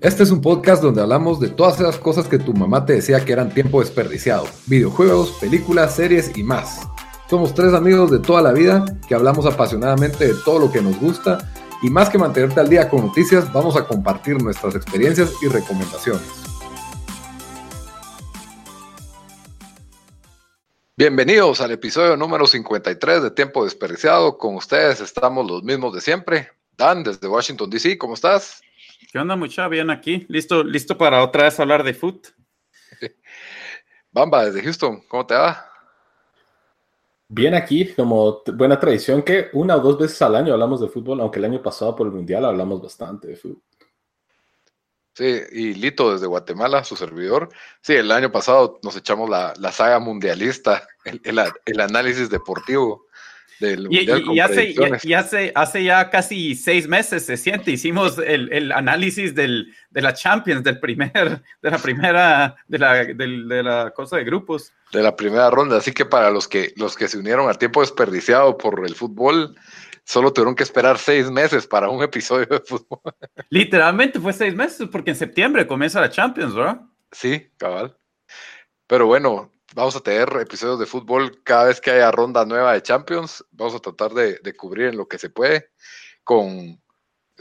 Este es un podcast donde hablamos de todas esas cosas que tu mamá te decía que eran tiempo desperdiciado. Videojuegos, películas, series y más. Somos tres amigos de toda la vida que hablamos apasionadamente de todo lo que nos gusta y más que mantenerte al día con noticias, vamos a compartir nuestras experiencias y recomendaciones. Bienvenidos al episodio número 53 de Tiempo Desperdiciado. Con ustedes estamos los mismos de siempre. Dan, desde Washington, D.C., ¿cómo estás? ¿Qué onda, mucha? Bien aquí. ¿Listo, listo para otra vez hablar de foot? Bamba, desde Houston, ¿cómo te va? Bien aquí, como buena tradición que una o dos veces al año hablamos de fútbol, aunque el año pasado por el Mundial hablamos bastante de fútbol. Sí, y Lito desde Guatemala, su servidor. Sí, el año pasado nos echamos la, saga mundialista, el análisis deportivo y, hace, hace, ya casi seis meses se siente, hicimos el, análisis del, de la Champions, del primer, de la primera, de la, de, la cosa de grupos. De la primera ronda, así que para los que, los que se unieron al tiempo desperdiciado por el fútbol, solo tuvieron que esperar seis meses para un episodio de fútbol. Literalmente fue seis meses, porque en septiembre comienza la Champions, ¿verdad? Sí, cabal. Pero bueno, vamos a tener episodios de fútbol cada vez que haya ronda nueva de Champions. Vamos a tratar de, cubrir en lo que se puede. Con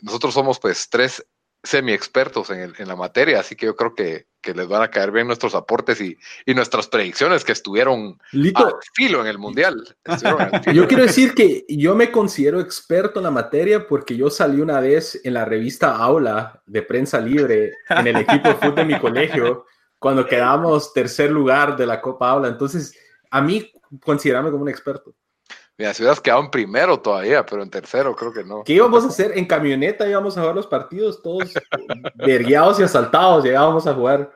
nosotros somos pues tres semi expertos en, la materia, así que yo creo que, les van a caer bien nuestros aportes y, nuestras predicciones que estuvieron al filo en el mundial. Yo quiero decir que yo me considero experto en la materia porque yo salí una vez en la revista Aula de prensa libre en el equipo de fútbol de mi colegio cuando quedamos tercer lugar de la Copa Aula. Entonces, a mí, considerame como un experto. Mira, si hubieras quedado en primero todavía, pero en tercero creo que no. ¿Qué íbamos a hacer? En camioneta íbamos a jugar los partidos, todos vergueados y asaltados, llegábamos a jugar.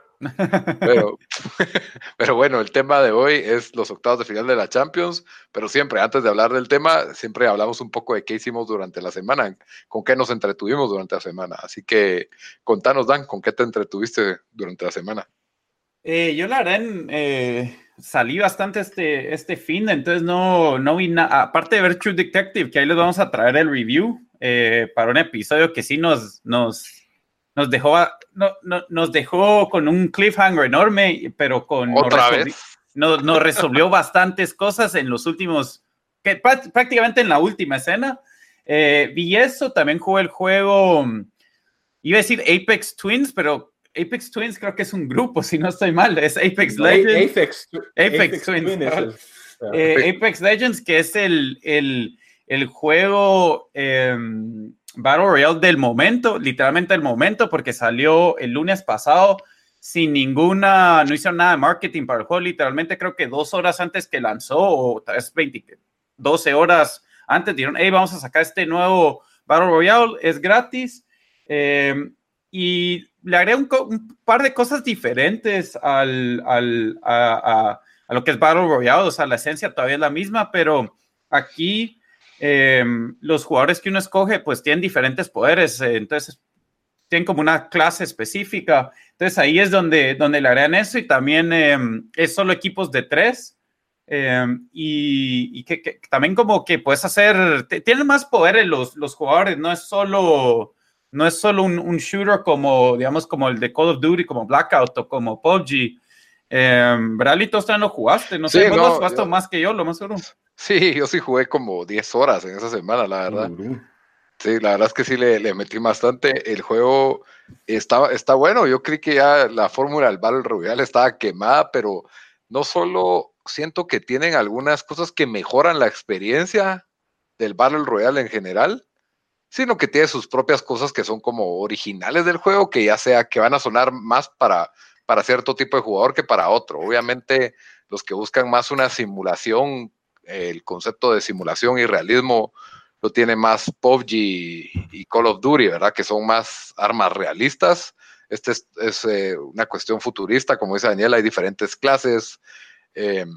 Pero, pero bueno, el tema de hoy es los octavos de final de la Champions, pero siempre, antes de hablar del tema, siempre hablamos un poco de qué hicimos durante la semana, con qué nos entretuvimos durante la semana. Así que contanos, Dan, ¿con qué te entretuviste durante la semana? Eh, yo la verdad eh, salí bastante este, este fin, entonces no, no vi nada, aparte de ver True Detective, que ahí les vamos a traer el review eh, para un episodio que sí nos, nos, nos, dejó, no, nos dejó con un cliffhanger enorme, pero con... Otra vez. Nos, nos resolvió bastantes cosas en los últimos, que prácticamente en la última escena. vi eso, también jugué el juego, iba a decir Apex Twins, pero Apex Twins creo que es un grupo, si no estoy mal, es Apex Legends. Apex, Apex, Twins. Eh, Apex Legends, que es el, el, el juego em, Battle Royale del momento, literalmente el momento, porque salió el lunes pasado sin ninguna, no hicieron nada de marketing para el juego, literalmente creo que dos horas antes que lanzó, o tal vez 20, 12 horas antes, dijeron, hey, vamos a sacar este nuevo Battle Royale, es gratis. Eh, y le agregué un, par de cosas diferentes al, al, a, a, lo que es Battle Royale, o sea, la esencia todavía es la misma, pero aquí em, los jugadores que uno escoge pues tienen diferentes poderes, eh, entonces tienen como una clase específica, entonces ahí es donde, donde le agregan eso y también em, es solo equipos de tres. Em, y, y que, que, también como que puedes hacer, tienen más poderes los, los jugadores, no es solo no es solo un, shooter como, digamos, como el de Call of Duty, como Blackout o como PUBG. Eh, Bradley, tú no jugaste, no sé, vos jugaste más que yo, lo más seguro. Sí, yo sí jugué como 10 horas en esa semana, la verdad. Sí, la verdad es que sí le, metí bastante. El juego está, está bueno. Yo creí que ya la fórmula del Battle Royale estaba quemada, pero no solo siento que tienen algunas cosas que mejoran la experiencia del Battle Royale en general, sino que tiene sus propias cosas que son como originales del juego, que ya sea que van a sonar más para, para cierto tipo de jugador que para otro. Obviamente, los que buscan más una simulación, el concepto de simulación y realismo lo tiene más PUBG y Call of Duty, ¿verdad? Que son más armas realistas. Este es, eh, una cuestión futurista, como dice Daniel, hay diferentes clases. Em,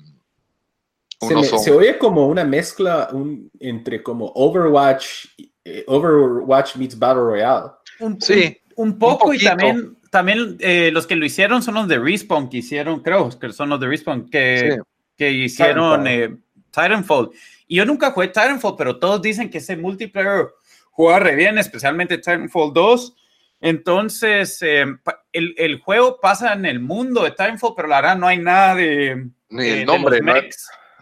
se, oye como una mezcla entre como Overwatch eh, Overwatch meets Battle Royale. Un, sí. Un, poco y también, también eh, los que lo hicieron son los de Respawn, que hicieron, creo que son los de Respawn, que, que hicieron eh, Titanfall. Y yo nunca jugué Titanfall, pero todos dicen que ese multiplayer juega re bien, especialmente Titanfall 2. Entonces, eh, el, el, juego pasa en el mundo de Timefall, pero la verdad no hay nada de... Ni el nombre, ¿no?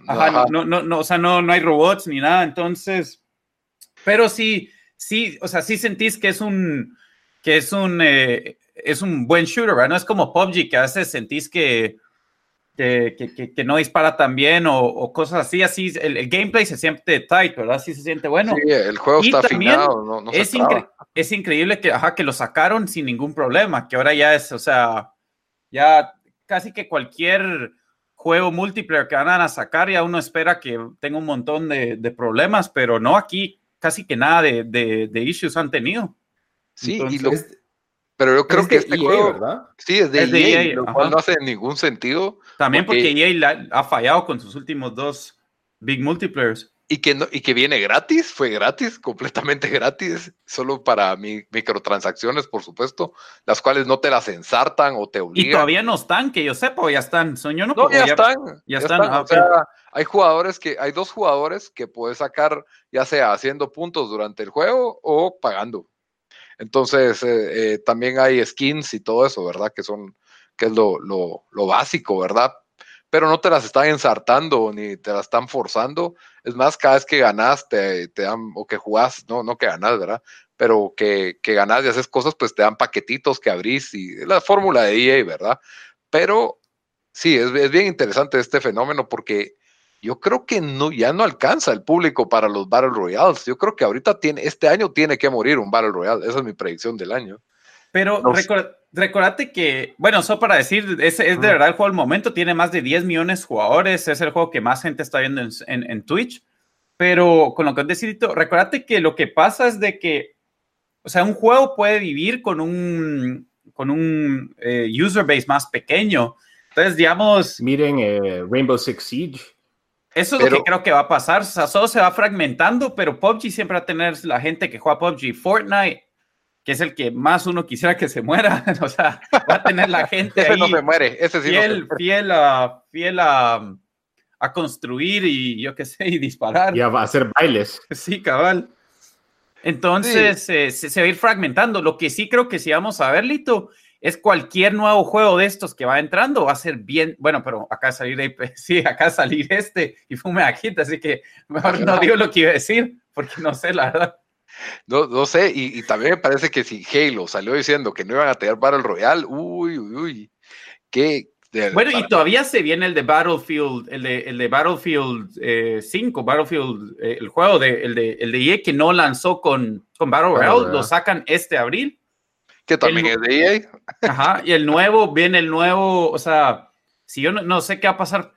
Ajá, no, no, no, o sea, no, no hay robots ni nada, entonces... Pero sí, sí, o sea, sí sentís que es un, que es un, eh, es un buen shooter, ¿verdad? No es como PUBG que a veces sentís que, que, que, que no dispara tan bien o, o cosas así, así, el, gameplay se siente tight, ¿verdad? Sí se siente bueno. Sí, el juego está afinado, no, no es, incre es increíble que, ajá, que lo sacaron sin ningún problema, que ahora ya es, o sea, ya casi que cualquier juego multiplayer que van a sacar, ya uno espera que tenga un montón de, de problemas, pero no, aquí casi que nada de, de, de issues han tenido. Sí, Entonces, y lo, pero yo creo que este EA, juego, ¿verdad? sí, es de, Es de EA, EA, lo cual no hace ningún sentido. también porque, porque- EA la- ha fallado con sus últimos dos big multiplayers. Y que, no, y que viene gratis, fue gratis, completamente gratis, solo para mi, microtransacciones, por supuesto, las cuales no te las ensartan o te obligan. Y todavía no están, que yo sepa, o ya están. Son yo no, ya, están. ya están, ah, O hay jugadores que, hay dos jugadores que puedes sacar, ya sea haciendo puntos durante el juego o pagando. Entonces, eh, eh, también hay skins y todo eso, ¿verdad? Que son, que es lo, lo, lo básico, ¿verdad? Pero no te las están ensartando ni te las están forzando. Es más, cada vez que ganas, te, te dan, o que jugás, no, no que ganas, ¿verdad? Pero que, que ganas y haces cosas, pues te dan paquetitos que abrís y es la fórmula de EA, ¿verdad? Pero sí, es, es bien interesante este fenómeno porque yo creo que no, ya no alcanza el público para los Battle Royales. Yo creo que ahorita tiene, este año tiene que morir un Battle Royale. Esa es mi predicción del año. Pero No sé. Recor- recordate que, bueno, solo para decir, es, es de verdad el juego del momento, tiene más de 10 millones de jugadores, es el juego que más gente está viendo en, en- en Twitch. Pero con lo que has decidido, recordate que lo que pasa es de que, o sea, un juego puede vivir con un, con un eh, user base más pequeño. Entonces, digamos, Miren eh, Rainbow Six Siege. Eso es lo que creo que va a pasar. O sea, solo se va fragmentando, pero PUBG siempre va a tener la gente que juega PUBG. Fortnite, que es el que más uno quisiera que se muera. o sea, va a tener la gente Ese ahí no se muere, ese sí no se fiel, fiel, a, fiel a, a construir y yo qué sé, y disparar. Va a hacer bailes. Sí, cabal. Entonces eh, se, se va a ir fragmentando. Lo que sí creo que si vamos a ver, Lito, es cualquier nuevo juego de estos que va entrando va a ser bien. Bueno, pero acá va a salir, Ape- sí, acá va a salir este y fume aquí, así que mejor no digo lo que iba a decir, porque no sé, la verdad. No, no sé, y, y también me parece que si Halo salió diciendo que no iban a tener Battle Royale, uy, uy, uy, qué. Bueno, y todavía se viene el de Battlefield, el de, el de Battlefield eh, 5, Battlefield, eh, el juego de, el de, el de EA que no lanzó con, con Battle Royale, lo sacan este abril. que también el- es de EA. Ajá, y el nuevo, viene el nuevo, o sea, si yo no, no sé qué va a pasar.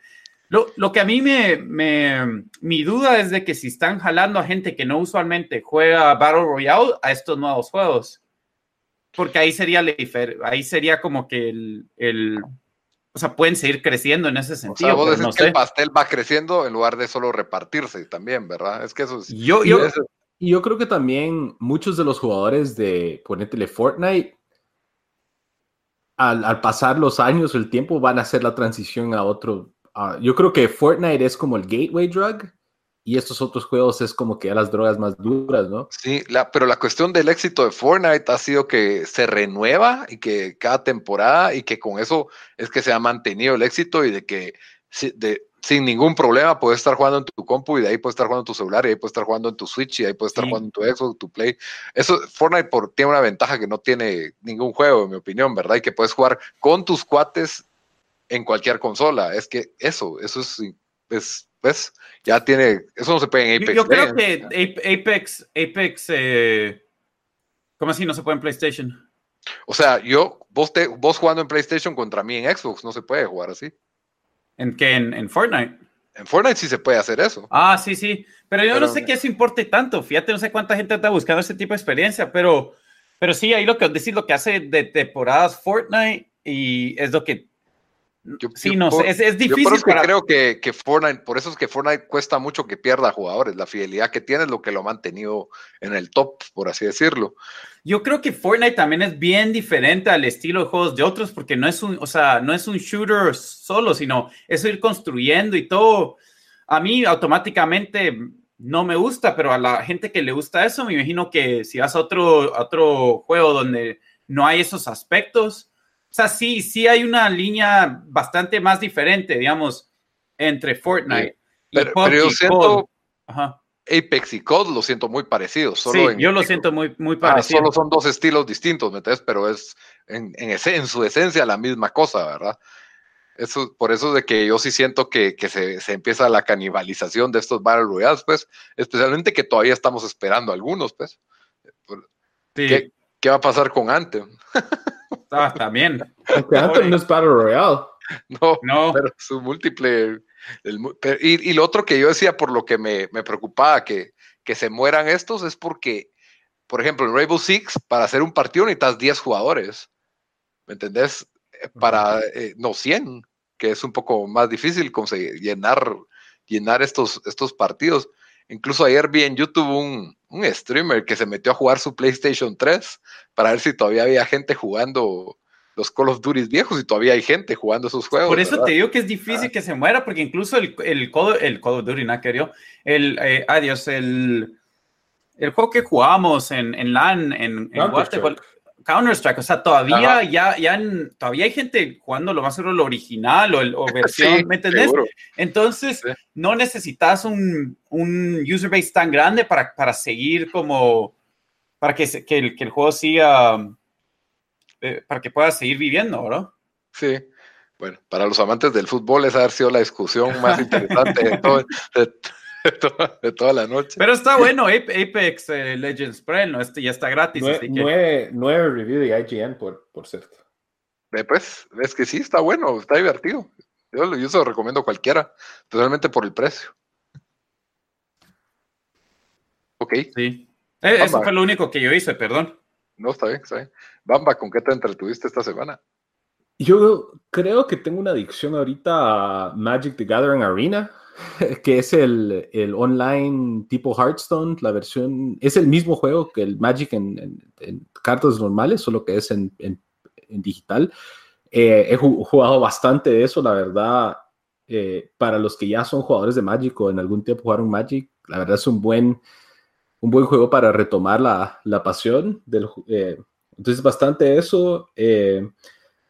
Lo, lo que a mí me, me, mi duda es de que si están jalando a gente que no usualmente juega Battle Royale a estos nuevos juegos. Porque ahí sería, ahí sería como que el, el, o sea, pueden seguir creciendo en ese O sentido. sea, vos decís no que sé. el pastel va creciendo en lugar de solo repartirse también, ¿verdad? Es que eso es. Yo, yo, eso- yo creo que también muchos de los jugadores de, ponétele Fortnite, al, al pasar los años, el tiempo, van a hacer la transición a otro. A- yo creo que Fortnite es como el gateway drug y estos otros juegos es como que a las drogas más duras, ¿no? Sí, la, pero la cuestión del éxito de Fortnite ha sido que se renueva y que cada temporada y que con eso es que se ha mantenido el éxito y de que si- de, sin ningún problema puedes estar jugando en tu compu y de ahí puedes estar jugando en tu celular y ahí puedes estar jugando en tu Switch y ahí puedes estar Sí. jugando en tu Xbox, tu Play. Eso, Fortnite por, tiene una ventaja que no tiene ningún juego, en mi opinión, ¿verdad? Y que puedes jugar con tus cuates en cualquier consola. Es que eso, eso es, es pues, ya tiene, eso no se puede en Apex. yo creo que Ape- Apex, Apex, eh, ¿cómo así no se puede en PlayStation? O sea, yo, vos, te, vos jugando en PlayStation contra mí en Xbox, no se puede jugar así. ¿En qué? En, en Fortnite. En Fortnite sí se puede hacer eso. Ah, sí, sí. Pero yo Pero- no sé que eso importe tanto. Fíjate, no sé cuánta gente está buscando ese tipo de experiencia, pero, pero sí, ahí lo que decir lo que hace de temporadas Fortnite y es lo que. Yo- sí, yo no por- es, es Yo difícil por eso que para. creo que, que Fortnite, por eso es que Fortnite cuesta mucho que pierda jugadores. La fidelidad que tiene es lo que lo ha mantenido en el top, por así decirlo. Yo creo que Fortnite también es bien diferente al estilo de juegos de otros, porque no es un, o sea, no es un shooter solo, sino es ir construyendo y todo. A mí automáticamente no me gusta, pero a la gente que le gusta eso, me imagino que si vas a otro, a otro juego donde no hay esos aspectos. O sea, sí, sí hay una línea bastante más diferente, digamos, entre Fortnite y pero, pero yo siento Apex y COD lo siento muy parecidos. Solo sí, yo lo siento muy, muy parecido. solo son dos estilos distintos, ¿me entiendes? Pero es en, en, su esencia la misma cosa, ¿verdad? Eso, por eso de que yo sí siento que, que se, se, empieza la canibalización de estos Battle Royales, pues, especialmente que todavía estamos esperando algunos, pues. ¿Qué, ¿Qué, va a pasar con Anthem? Ah, también. Anthem no es Battle Royale. No, no. pero su múltiple. y, y, lo otro que yo decía, por lo que me, me preocupaba que, que se mueran estos, es porque, por ejemplo, en Rainbow Six, para hacer un partido necesitas 10 jugadores. ¿Me entendés? para, eh, no 100, que es un poco más difícil conseguir, llenar, llenar estos, estos partidos. Incluso ayer vi en YouTube un, un, streamer que se metió a jugar su PlayStation 3 para ver si todavía había gente jugando los Call of Duty viejos y todavía hay gente jugando esos juegos. Por eso te digo que es difícil ah. que se muera, porque incluso el, el, Call, el Call of Duty, no querido, el, eh, adiós, el, el juego que jugamos en, en LAN, en, en Counter-Strike, o sea, todavía ya, ya todavía hay gente jugando lo más seguro lo original o, el, o versión, ¿me entendés? Entonces, no necesitas un, un, user base tan grande para, para seguir como, para que, que, el, que el juego siga, eh, para que pueda seguir viviendo, ¿no? Sí. Bueno, para los amantes del fútbol esa ha sido la discusión más interesante de todo, de, toda, la noche. Pero está bueno, Apex eh, Legends Pro, ¿no? Este ya está gratis. Nueve, nueve, review de IGN, por, por cierto. pues, es que sí, está bueno, está divertido. Yo, yo se lo recomiendo a cualquiera, totalmente por el precio. Ok. Sí. Eh, eso fue lo único que yo hice, perdón. No, está bien, está bien. Bamba, ¿con qué te entretuviste esta semana? Yo creo que tengo una adicción ahorita a Magic the Gathering Arena. que es el, el, online tipo Hearthstone, la versión, es el mismo juego que el Magic en, cartas normales, solo que es en, digital. Eh, he jugado bastante de eso, la verdad. Eh, para los que ya son jugadores de Magic o en algún tiempo jugaron Magic, la verdad es un buen, un buen juego para retomar la, la pasión. Del, eh, entonces, bastante eso.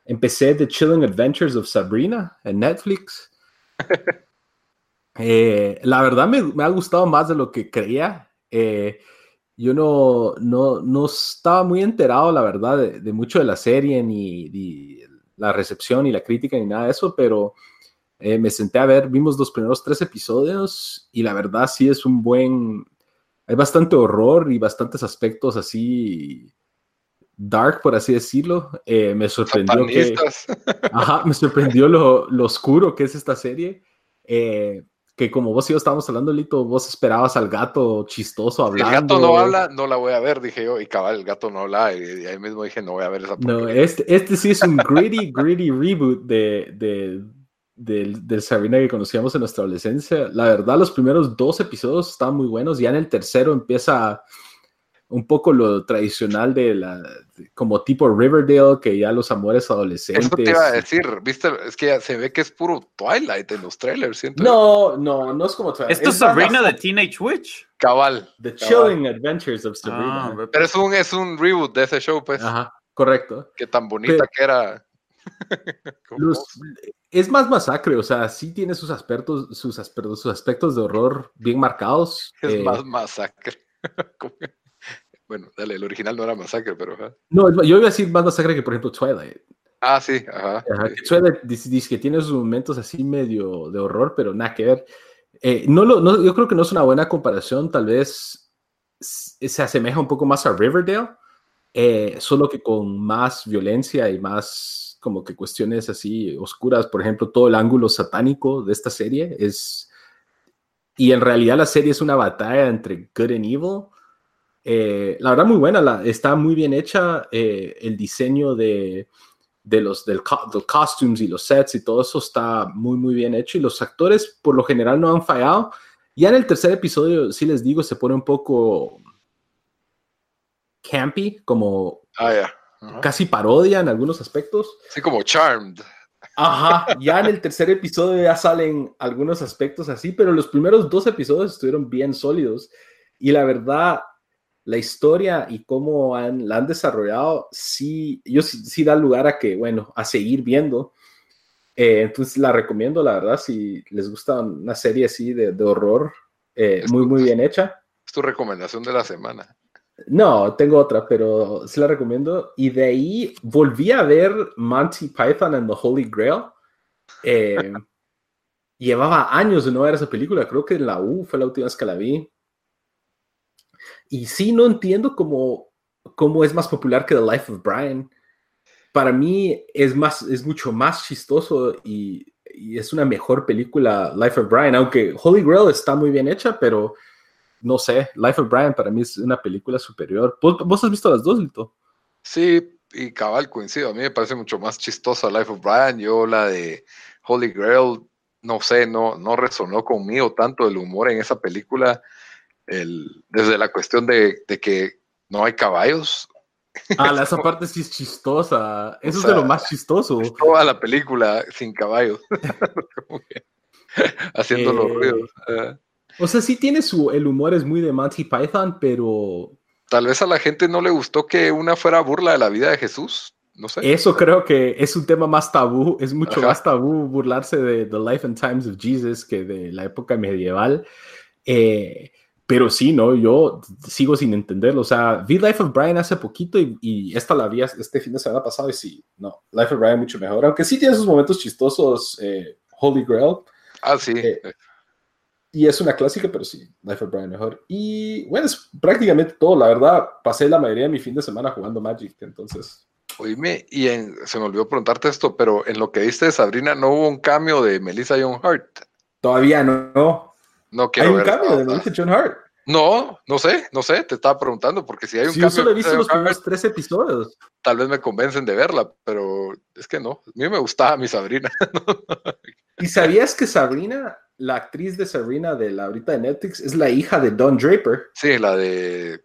empecé The Chilling Adventures of Sabrina en Netflix. Eh, la verdad me, ha gustado más de lo que creía. Eh, yo no, no, no, estaba muy enterado, la verdad, de, mucho de la serie, ni, la recepción, ni la crítica, ni nada de eso, pero eh, me senté a ver, vimos los primeros tres episodios y la verdad sí es un buen... Hay bastante horror y bastantes aspectos así dark, por así decirlo. me sorprendió que... Ajá, me sorprendió lo, lo, oscuro que es esta serie. Eh, que como vos y yo estábamos hablando, Lito, vos esperabas al gato chistoso hablando. el gato no habla, no la voy a ver, dije yo, y cabal, el gato no habla, y, ahí mismo dije, no voy a ver esa No, este, este sí es un gritty, gritty reboot de, de, del, del Sabrina que conocíamos en nuestra adolescencia. La verdad, los primeros dos episodios están muy buenos, ya en el tercero empieza un poco lo tradicional de la, como tipo Riverdale, que ya los amores adolescentes. Eso te iba a decir, viste, es que se ve que es puro Twilight en los trailers, siento. No, no, no es como Twilight. Esto es Sabrina de Teenage Witch. Cabal. The Chilling Adventures of Sabrina. Ah, pero es un, es un reboot de ese show, pues. Ajá, correcto. Qué tan bonita que era. es más masacre, o sea, sí tiene sus aspectos, sus aspectos, sus aspectos de horror bien marcados. Es eh, más masacre. Bueno, dale, el original no era Masacre, pero. No, yo iba a decir más Masacre que, por ejemplo, Twilight. Ah, sí, ajá. Twilight dice, que tiene sus momentos así medio de horror, pero nada que ver. Eh, no lo, no, yo creo que no es una buena comparación, tal vez se asemeja un poco más a Riverdale, eh, solo que con más violencia y más como que cuestiones así oscuras. Por ejemplo, todo el ángulo satánico de esta serie es. Y en realidad la serie es una batalla entre good and evil eh, la verdad, muy buena, está muy bien hecha. Eh, el diseño de, los del, costumes y los sets y todo eso está muy, muy bien hecho. Y los actores, por lo general, no han fallado. Ya en el tercer episodio, sí les digo, se pone un poco campy, como ah, casi parodia en algunos aspectos. Sí, como charmed. Ajá, ya en el tercer episodio ya salen algunos aspectos así, pero los primeros dos episodios estuvieron bien sólidos. Y la verdad, la historia y cómo han, la han desarrollado, sí, yo sí, da lugar a que, bueno, a seguir viendo. Eh, entonces la recomiendo, la verdad, si les gusta una serie así de, de horror, eh, muy, muy bien hecha. Es tu recomendación de la semana. No, tengo otra, pero sí la recomiendo. Y de ahí volví a ver Monty Python and the Holy Grail. Eh, llevaba años de no ver esa película, creo que en la U fue la última vez que la vi. Y sí, no entiendo cómo, cómo es más popular que The Life of Brian. Para mí es, más, es mucho más chistoso y, es una mejor película Life of Brian, aunque Holy Grail está muy bien hecha, pero no sé, Life of Brian para mí es una película superior. ¿Vos, has visto las dos, Lito? Sí, y cabal coincido. A mí me parece mucho más chistosa Life of Brian. Yo la de Holy Grail, no sé, no, no resonó conmigo tanto el humor en esa película desde la cuestión de, que no hay caballos. Ah, esa parte sí es chistosa. Eso es de lo más chistoso. toda la película sin caballos. Haciendo los eh, ruidos. Ah. O sea, sí tiene su. El humor es muy de Monty Python, pero. Tal vez a la gente no le gustó que una fuera burla de la vida de Jesús. No sé. Eso creo que es un tema más tabú. Es mucho más tabú burlarse de The Life and Times of Jesus que de la época medieval. Eh, pero sí, ¿no? Yo sigo sin entenderlo. O sea, vi Life of Brian hace poquito y, esta la vi este fin de semana pasado y sí, no, Life of Brian mucho mejor. Aunque sí tiene sus momentos chistosos, eh, Holy Grail. Ah, sí. Eh, y es una clásica, pero sí, Life of Brian mejor. Y bueno, es prácticamente todo. La verdad, pasé la mayoría de mi fin de semana jugando Magic, entonces. Oíme, y se me olvidó preguntarte esto, pero en lo que viste de Sabrina, ¿no hubo un cambio de Melissa Young Hart? Todavía no. No quiero ¿Hay un cambio de John Hart? No, no sé, no sé, te estaba preguntando, porque si hay un cambio. Yo solo he visto los primeros tres episodios. Tal vez me convencen de verla, pero es que no. A mí me gustaba mi Sabrina. ¿Y sabías que Sabrina, la actriz de Sabrina de la ahorita de Netflix, es la hija de Don Draper? Sí, la de.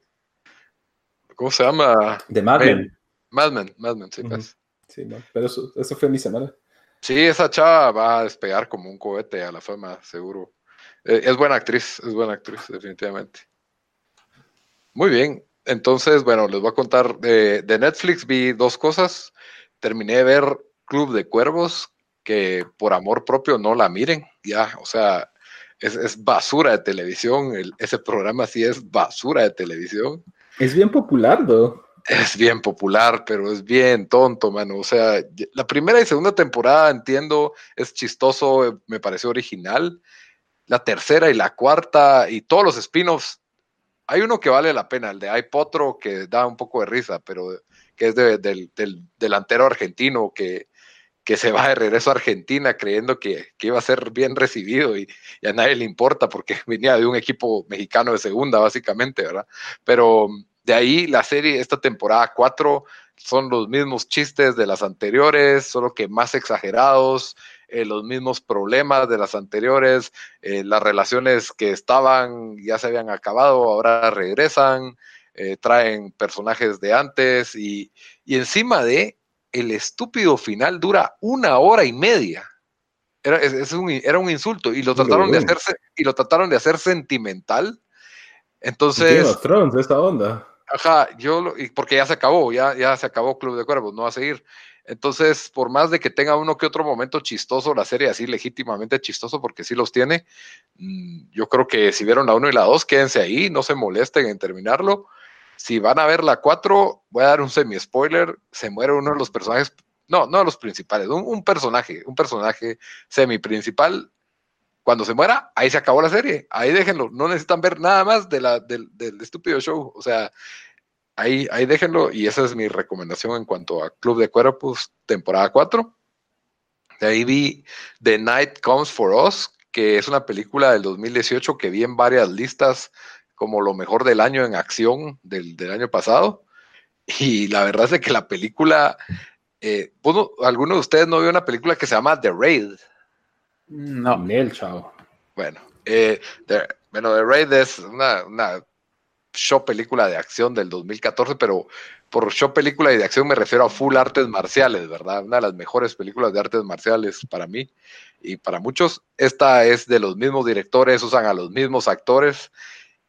¿Cómo se llama? De Mad Men. Mad Men, Mad Men, sí, pues. Sí, no, pero eso, eso fue mi semana. Sí, esa chava va a despegar como un cohete a la fama, seguro. Eh, es buena actriz, es buena actriz, definitivamente. Muy bien, entonces, bueno, les voy a contar de, Netflix, vi dos cosas. Terminé de ver Club de Cuervos, que por amor propio no la miren, ya, o sea, es, basura de televisión, ese programa sí es basura de televisión. Es bien popular, ¿no? Es bien popular, pero es bien tonto, mano. O sea, la primera y segunda temporada, entiendo, es chistoso, me pareció original, la tercera y la cuarta y todos los spin-offs. Hay uno que vale la pena, el de Hay Potro, que da un poco de risa, pero que es del, delantero argentino que, que se va de regreso a Argentina creyendo que, iba a ser bien recibido y, a nadie le importa porque venía de un equipo mexicano de segunda, básicamente, ¿verdad? Pero de ahí la serie, esta temporada 4, son los mismos chistes de las anteriores, solo que más exagerados, eh, los mismos problemas de las anteriores, eh, las relaciones que estaban ya se habían acabado, ahora regresan, eh, traen personajes de antes y, encima de el estúpido final dura una hora y media. Era, un, era un insulto y lo trataron de hacerse y lo trataron de hacer sentimental. Entonces, esta onda. Ajá, yo, porque ya se acabó, ya, ya se acabó Club de Cuervos, no va a seguir. Entonces, por más de que tenga uno que otro momento chistoso, la serie así legítimamente chistoso, porque sí los tiene, mm, yo creo que si vieron la 1 y la 2, quédense ahí, no se molesten en terminarlo. Si van a ver la 4, voy a dar un semi-spoiler, se muere uno de los personajes, no, no de los principales, un, personaje, un personaje semi-principal. Cuando se muera, ahí se acabó la serie, ahí déjenlo, no necesitan ver nada más de la, del, del estúpido show, o sea, ahí, ahí déjenlo y esa es mi recomendación en cuanto a Club de Cuerpos, temporada 4. De ahí vi The Night Comes for Us, que es una película del 2018 que vi en varias listas como lo mejor del año en acción del, año pasado. Y la verdad es que la película, eh, ¿alguno de ustedes no vio una película que se llama The Raid? No, el chavo. Bueno, eh, bueno, The Raid es una, una show película de acción del 2014, pero por show película de acción me refiero a full artes marciales, ¿verdad? Una de las mejores películas de artes marciales para mí y para muchos. Esta es de los mismos directores, usan a los mismos actores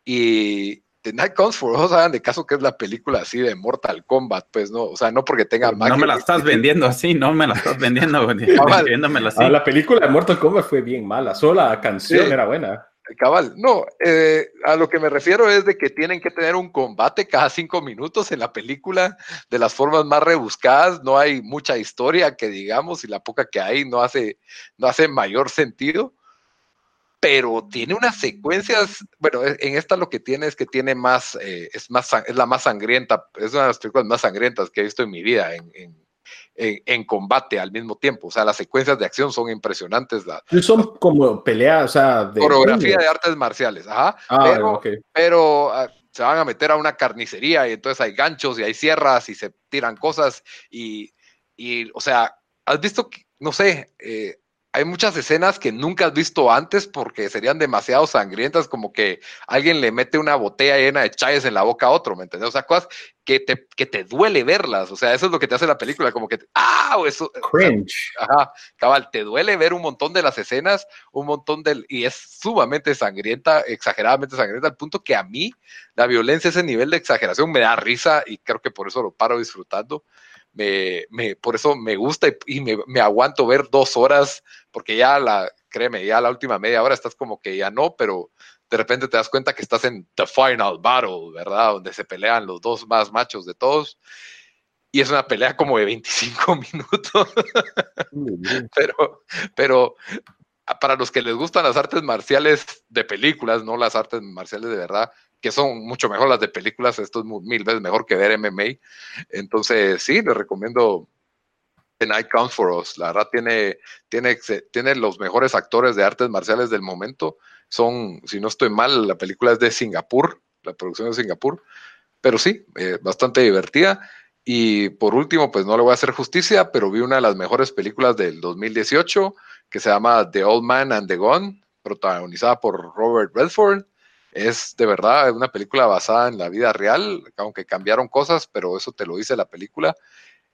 y The Night Comes for Us, hagan de caso que es la película así de Mortal Kombat, pues no, o sea, no porque tenga No me la estás vendiendo así, no me la estás vendiendo, así. la película de Mortal Kombat fue bien mala, solo la canción era buena. Cabal, no, eh, a lo que me refiero es de que tienen que tener un combate cada cinco minutos en la película de las formas más rebuscadas, no hay mucha historia que digamos y la poca que hay no hace, no hace mayor sentido pero tiene unas secuencias, bueno, e, en esta lo que tiene es que tiene más, eh, es más, es la más sangrienta, es una de las películas más sangrientas que he visto en mi vida combate al mismo tiempo, o sea, las secuencias de acción son impresionantes. son como peleas, o sea, de... Coreografía de artes marciales, ajá, ah, pero, pero ah, se van a meter a una carnicería y entonces hay ganchos y hay sierras y se tiran cosas y, y o sea, has visto, no sé, eh, hay muchas escenas que nunca has visto antes porque serían demasiado sangrientas, como que alguien le mete una botella llena de chayes en la boca a otro, ¿me entiendes? O sea, cosas que te, que te duele verlas, o sea, eso es lo que te hace la película, como que, ¡ah! Eso, Cringe. ajá, cabal, te duele ver un montón de las escenas, un montón del, y es sumamente sangrienta, exageradamente sangrienta, al punto que a mí la violencia, ese nivel de exageración me da risa y creo que por eso lo paro disfrutando me, me, por eso me gusta y, me, me, aguanto ver dos horas, porque ya la, créeme, ya la última media hora estás como que ya no, pero de repente te das cuenta que estás en The Final Battle, ¿verdad? Donde se pelean los dos más machos de todos. Y es una pelea como de 25 minutos. pero, pero para los que les gustan las artes marciales de películas, no las artes marciales de verdad, que son mucho mejor las de películas, esto es mil veces mejor que ver MMA. Entonces, sí, les recomiendo The Night Comes for Us. La verdad tiene, tiene, tiene los mejores actores de artes marciales del momento. Son, si no estoy mal, la película es de Singapur, la producción de Singapur, pero sí, eh, bastante divertida. Y por último, pues no le voy a hacer justicia, pero vi una de las mejores películas del 2018 que se llama The Old Man and the Gun, protagonizada por Robert Redford. Es de verdad una película basada en la vida real, aunque cambiaron cosas, pero eso te lo dice la película.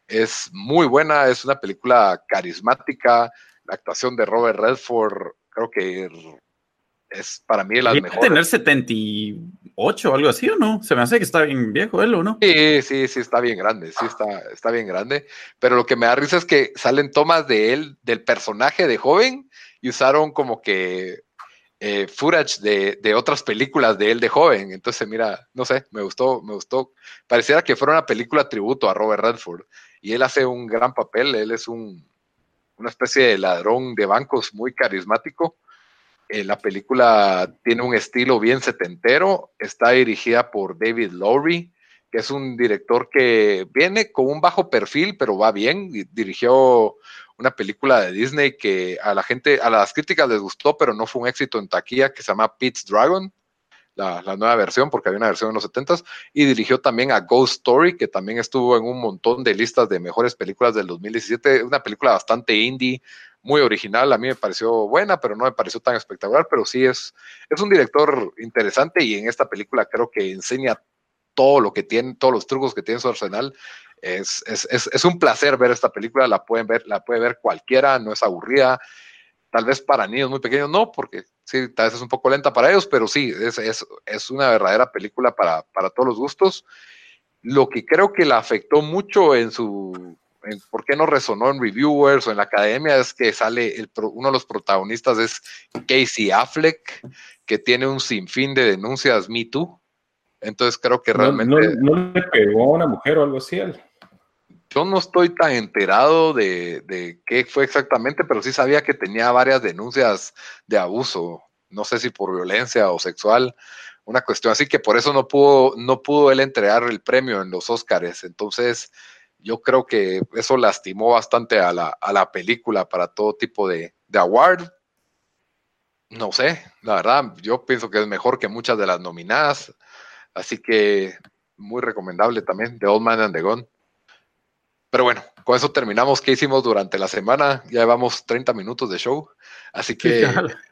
Es muy buena, es una película carismática. La actuación de Robert Redford, creo que es para mí la mejor. tener 78 o algo así o no? Se me hace que está bien viejo él o no. Sí, sí, sí, está bien grande, sí, está, está bien grande. Pero lo que me da risa es que salen tomas de él, del personaje de joven, y usaron como que eh, footage de, otras películas de él de joven. Entonces, mira, no sé, me gustó, me gustó. Pareciera que fuera una película tributo a Robert Redford. Y él hace un gran papel, él es un, una especie de ladrón de bancos muy carismático. Eh, la película tiene un estilo bien setentero, está dirigida por David Lowry, que es un director que viene con un bajo perfil, pero va bien. Dirigió una película de Disney que a la gente, a las críticas les gustó, pero no fue un éxito en taquilla, que se llama Pete's Dragon, la, nueva versión, porque había una versión en los 70s, y dirigió también a Ghost Story, que también estuvo en un montón de listas de mejores películas del 2017, una película bastante indie, muy original, a mí me pareció buena, pero no me pareció tan espectacular, pero sí es, es un director interesante y en esta película creo que enseña todo lo que tiene, todos los trucos que tiene su arsenal es, es, un placer ver esta película, la pueden ver, la puede ver cualquiera, no es aburrida. Tal vez para niños muy pequeños no, porque sí, tal vez es un poco lenta para ellos, pero sí, es, es una verdadera película para, para, todos los gustos. Lo que creo que la afectó mucho en su, por qué no resonó en reviewers o en la academia, es que sale el, uno de los protagonistas es Casey Affleck, que tiene un sinfín de denuncias Me Too. Entonces creo que realmente... No, le pegó a una mujer o algo así él. Yo no estoy tan enterado de, qué fue exactamente, pero sí sabía que tenía varias denuncias de abuso, no sé si por violencia o sexual, una cuestión así que por eso no pudo, no pudo él entregar el premio en los Óscares. Entonces, yo creo que eso lastimó bastante a la, película para todo tipo de, de award. No sé, la verdad, yo pienso que es mejor que muchas de las nominadas. Así que muy recomendable también, The Old Man and the Gun. Pero bueno, con eso terminamos. ¿Qué hicimos durante la semana? Ya llevamos 30 minutos de show. Así que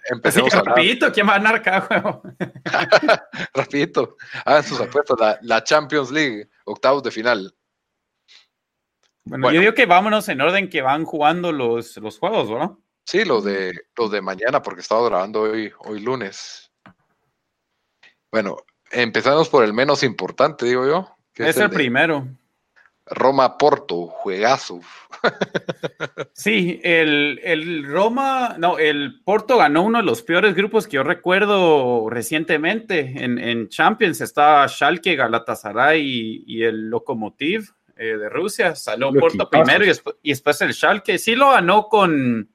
empecemos a Rapidito, ¿quién va a ganar cada juego? rapidito. Hagan sus apuestas. La, Champions League, octavos de final. Bueno, yo digo que vámonos en orden que van jugando los, los juegos, ¿no? Sí, los de, los de mañana, porque estaba grabando hoy, hoy lunes. Bueno, Empezamos por el menos importante, digo yo. es, el, primero. Roma Porto, juegazo. Sí, el, Roma, no, el Porto ganó uno de los peores grupos que yo recuerdo recientemente en, Champions. Estaba Schalke, Galatasaray y, el Lokomotiv eh, de Rusia. Salió Porto primero y después, el Schalke. Sí lo ganó con,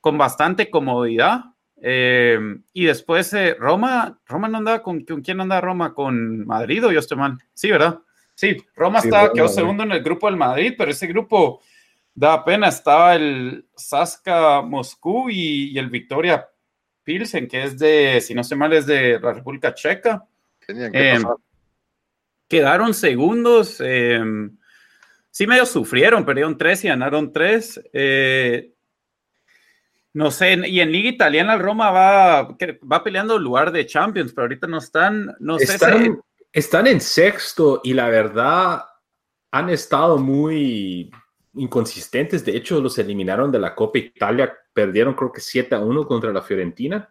con bastante comodidad. Eh, y después eh, Roma, Roma no andaba con, con quién andaba Roma, con Madrid o yo estoy mal. Sí, ¿verdad? Sí, Roma estaba, quedó segundo en el grupo del Madrid, pero ese grupo da pena. Estaba el Saska Moscú y, el Victoria Pilsen, que es de, si no estoy mal, es de la República Checa. Eh, quedaron segundos. Eh, sí, medio sufrieron, perdieron tres y ganaron tres. Eh, no sé, y en Liga Italiana Roma va, va peleando lugar de Champions, pero ahorita no están, no sé. Están en sexto y la verdad han estado muy inconsistentes. De hecho, los eliminaron de la Copa Italia. Perdieron creo que 7 a 1 contra la Fiorentina.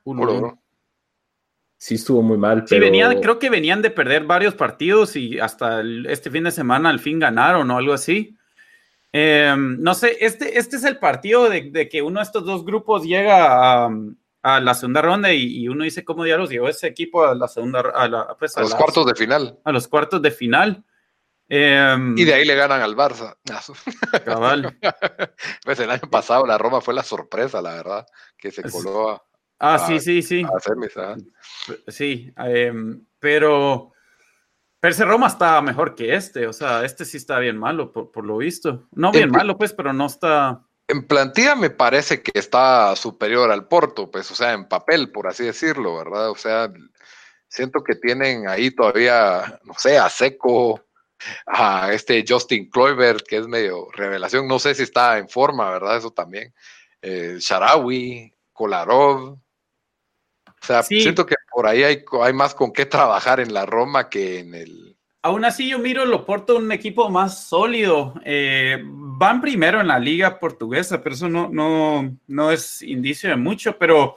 Sí, estuvo muy mal. Sí, venían, creo que venían de perder varios partidos y hasta este fin de semana al fin ganaron o algo así. Em, no sé, este, este es el partido de, de, que uno de estos dos grupos llega a, a la segunda ronda y, uno dice cómo diablos llegó ese equipo a la segunda a, la, pues, a, los cuartos de final. A los cuartos de final. Em, y de ahí le ganan al Barça. Cabal. pues el año pasado la Roma fue la sorpresa, la verdad, que se coló a. Ah, sí, sí, sí. ¿ah? Sí, em, pero. Pero ese Roma está mejor que este, o sea, este sí está bien malo, por, por lo visto. No bien malo, pues, pero no está. En plantilla me parece que está superior al Porto, pues, o sea, en papel, por así decirlo, ¿verdad? O sea, siento que tienen ahí todavía, no sé, a Seco, a este Justin Kluivert, que es medio revelación, no sé si está en forma, ¿verdad? Eso también. Eh, Sharawi, Kolarov. O sea, siento que por ahí hay, hay más con qué trabajar en la Roma que en el, Aún así, yo miro lo Porto un equipo más sólido. Eh, van primero en la liga portuguesa, pero eso no, no, no es indicio de mucho, pero,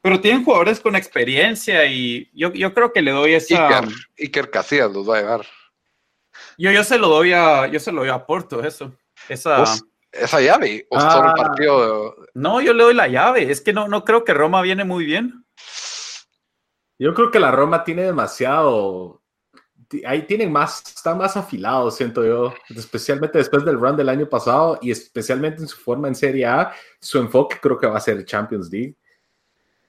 pero tienen jugadores con experiencia y yo, yo creo que le doy esa. Iker, Iker Casillas los va a llevar. Yo, yo se lo doy a, yo se lo doy a Porto, eso. Esa, esa llave. ¿O ah, partido No, yo le doy la llave. Es que no, no creo que Roma viene muy bien. Yo creo que la Roma tiene demasiado ahí tienen más, están más afilados, siento yo, especialmente después del run del año pasado y especialmente en su forma en Serie A, su enfoque creo que va a ser Champions League.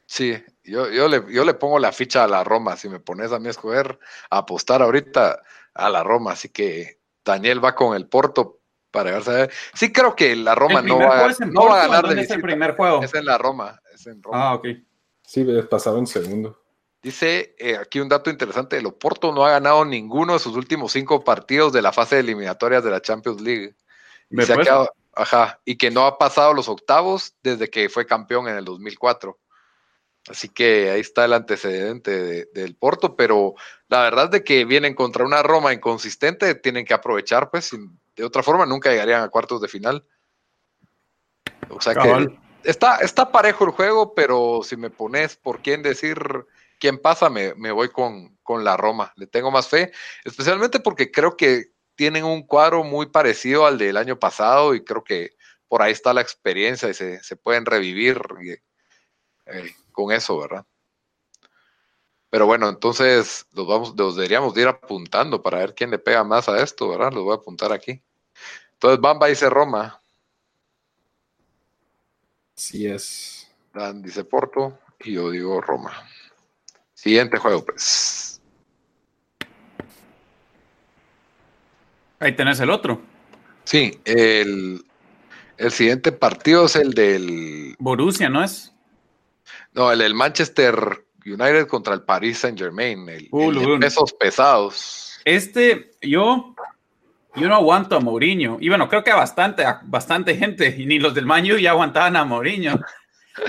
Sí, yo, yo, le, yo le pongo la ficha a la Roma, si me pones a mí a escoger, a apostar ahorita a la Roma, así que Daniel va con el Porto para verse. Sí creo que la Roma no va, no va, a ganar de es el primer juego? Es en la Roma, es en Roma. Ah, ok. Sí, pasado en segundo. Dice eh, aquí un dato interesante, el Oporto no ha ganado ninguno de sus últimos cinco partidos de la fase de eliminatorias de la Champions League. Y, se ha quedado, ajá, y que no ha pasado los octavos desde que fue campeón en el 2004. Así que ahí está el antecedente del Porto, pero la verdad es de que vienen contra una Roma inconsistente, tienen que aprovechar, pues, de otra forma nunca llegarían a cuartos de final. O sea que está, está parejo el juego, pero si me pones por quién decir quién pasa, me, voy con, la Roma. Le tengo más fe, especialmente porque creo que tienen un cuadro muy parecido al del año pasado y creo que por ahí está la experiencia y se, pueden revivir eh, con eso, ¿verdad? Pero bueno, entonces los, vamos, los deberíamos ir apuntando para ver quién le pega más a esto, ¿verdad? Los voy a apuntar aquí. Entonces, Bamba dice Roma. Sí es. Dan dice Porto y yo digo Roma. Siguiente juego, pues. Ahí tenés el otro. Sí, el, siguiente partido es el del. Borussia, ¿no es? No, el del Manchester United contra el Paris Saint Germain. El, uh, pesos pesados. Este, yo. Yo no aguanto a Mourinho. Y bueno, creo que bastante, bastante gente, y ni los del Manu ya aguantaban a Mourinho.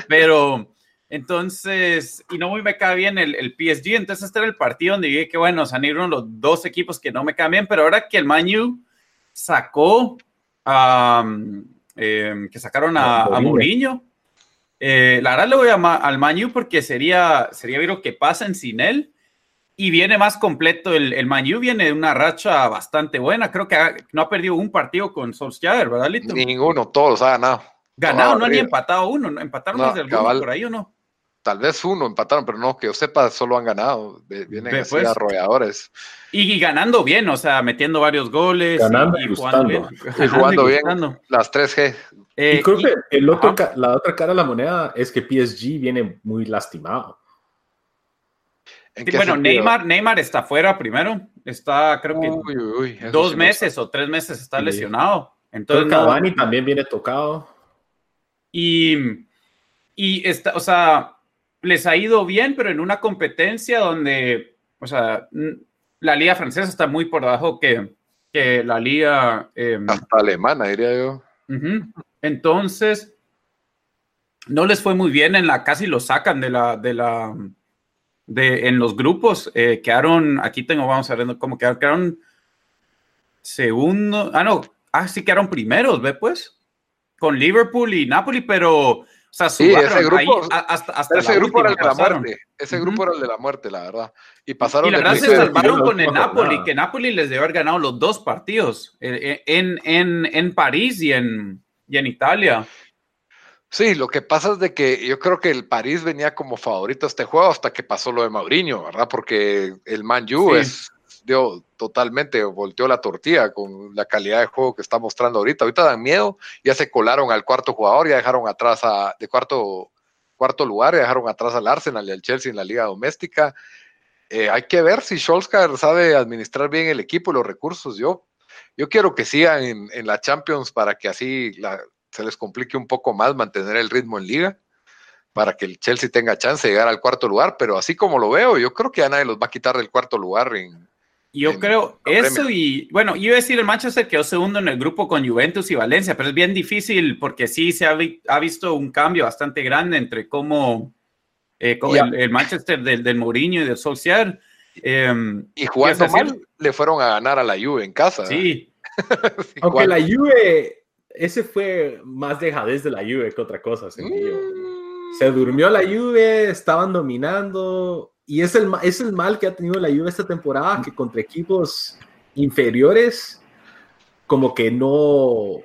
Pero entonces, y no muy me cae bien el, el, PSG, entonces este era el partido donde dije que bueno, se han ido los dos equipos que no me caen bien, pero ahora que el Manu sacó, em, que sacaron a, a Mourinho, eh, la verdad le voy a, al Manu porque sería, sería ver lo que pasen sin él. y viene más completo. El, el Man U viene de una racha bastante buena. Creo que no ha perdido un partido con Solskjaer, ¿verdad, Lito? Ninguno, todos ha ganado. Ganado, no, han ni empatado uno. Empataron más del por ahí o no. Tal vez uno empataron, pero no, que yo sepa, solo han ganado. Vienen así pues. arrolladores. Y, ganando bien, o sea, metiendo varios goles. Ganando y, jugando bien. Y jugando bien. Las 3G. Eh, y creo que el otro, la otra cara de la moneda es que PSG viene muy lastimado. bueno, Neymar, Neymar está fuera primero. Está, creo que dos meses o tres meses está lesionado. Entonces, Cavani también viene tocado. Y, y está, o sea, les ha ido bien, pero en una competencia donde, o sea, la liga francesa está muy por debajo que, que la liga... Em, Hasta alemana, diría yo. Entonces, no les fue muy bien en la, casi lo sacan de la, de la, de, en los grupos, eh, quedaron, aquí tengo, vamos a ver cómo quedaron, quedaron segundo, ah, no, ah, sí quedaron primeros, ve pues, con Liverpool y Napoli, pero sea, sí, ese grupo, hasta, ese grupo era el de la muerte. Ese grupo era el de la muerte, la verdad. Y pasaron. Y la verdad se salvaron con el Napoli, que Napoli les debe haber ganado los dos partidos eh, eh, en, en, en París y en, y en Italia. Sí, lo que pasa es de que yo creo que el París venía como favorito a este juego hasta que pasó lo de Mauriño, ¿verdad? Porque el Man U es dio totalmente, volteó la tortilla con la calidad de juego que está mostrando ahorita. Ahorita dan miedo, ya se colaron al cuarto jugador, ya dejaron atrás a, de cuarto, cuarto lugar, ya dejaron atrás al Arsenal y al Chelsea en la liga doméstica. Eh, hay que ver si Solskjaer sabe administrar bien el equipo y los recursos. Yo, yo quiero que sigan en, la Champions para que así se les complique un poco más mantener el ritmo en liga para que el Chelsea tenga chance de llegar al cuarto lugar, pero así como lo veo, yo creo que ya nadie los va a quitar del cuarto lugar en, yo creo eso y bueno, iba a decir el Manchester quedó segundo en el grupo con Juventus y Valencia, pero es bien difícil porque sí se ha, visto un cambio bastante grande entre cómo, eh, el, Manchester del, del Mourinho y del Solskjaer. Em, y jugando mal, le fueron a ganar a la Juve en casa. Sí. Aunque la Juve, ese fue más dejadez de la Juve que otra cosa. Mm. Se durmió la Juve, estaban dominando y es el, es el mal que ha tenido la Juve esta temporada, que contra equipos inferiores, como que no,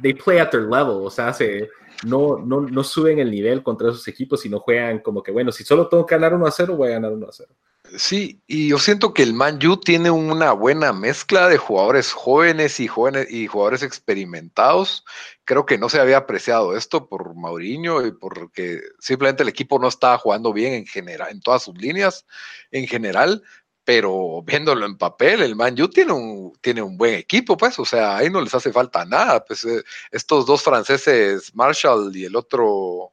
they play at their level, o sea, se, no, no, no suben el nivel contra esos equipos y no juegan como que, bueno, si solo tengo que ganar 1 a 0, voy a ganar 1 a 0. Sí, y yo siento que el Man U tiene una buena mezcla de jugadores jóvenes y jóvenes y jugadores experimentados. Creo que no se había apreciado esto por Mauriño y porque simplemente el equipo no estaba jugando bien en general, en todas sus líneas en general, pero viéndolo en papel, el Man U tiene un, tiene un buen equipo, pues, o sea, ahí no les hace falta nada. Pues eh, estos dos franceses, Marshall y el otro,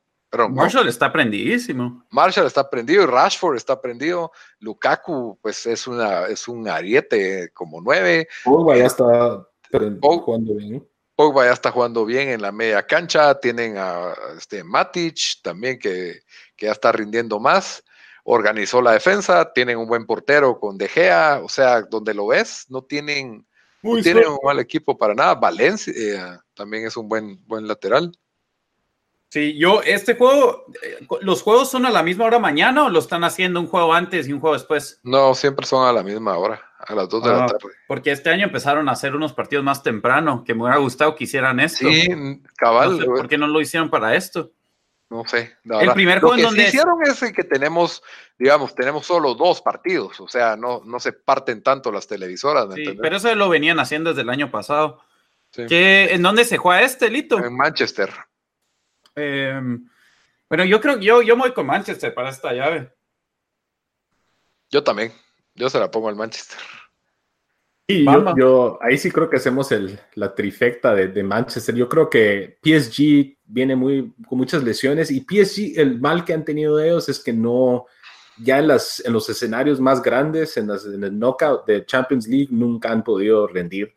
Marshall está prendidísimo. Marshall está prendido y Rashford está prendido. Lukaku, pues es una es un ariete como nueve. Pogba ya está jugando bien. Pogba ya está jugando bien en la media cancha. Tienen a este Matic también que, ya está rindiendo más. Organizó la defensa. Tienen un buen portero con De Gea. O sea, donde lo ves, no tienen, no tienen un mal equipo para nada. Valencia eh, también es un buen, buen lateral. Sí, yo, este juego, eh, ¿los juegos son a la misma hora mañana o lo están haciendo un juego antes y un juego después? No, siempre son a la misma hora, a las 2 de la ah, tarde. Porque este año empezaron a hacer unos partidos más temprano, que me hubiera gustado que hicieran esto. Sí, cabal. ¿Por qué no lo hicieron para esto? No sé. el primer juego lo que sí hicieron es que tenemos, digamos, tenemos solo dos partidos, o sea, no, no se parten tanto las televisoras. sí, pero eso lo venían haciendo desde el año pasado. ¿En dónde se juega este, Lito? En Manchester. Em, bueno, yo creo que yo, yo voy con Manchester para esta llave. Yo también. Yo se la pongo al Manchester. Y yo, ahí sí creo que hacemos el, la trifecta de, Manchester. Yo creo que PSG viene muy, con muchas lesiones y PSG, el mal que han tenido ellos es que no, ya en, las, en los escenarios más grandes, en, en el knockout de Champions League, nunca han podido rendir.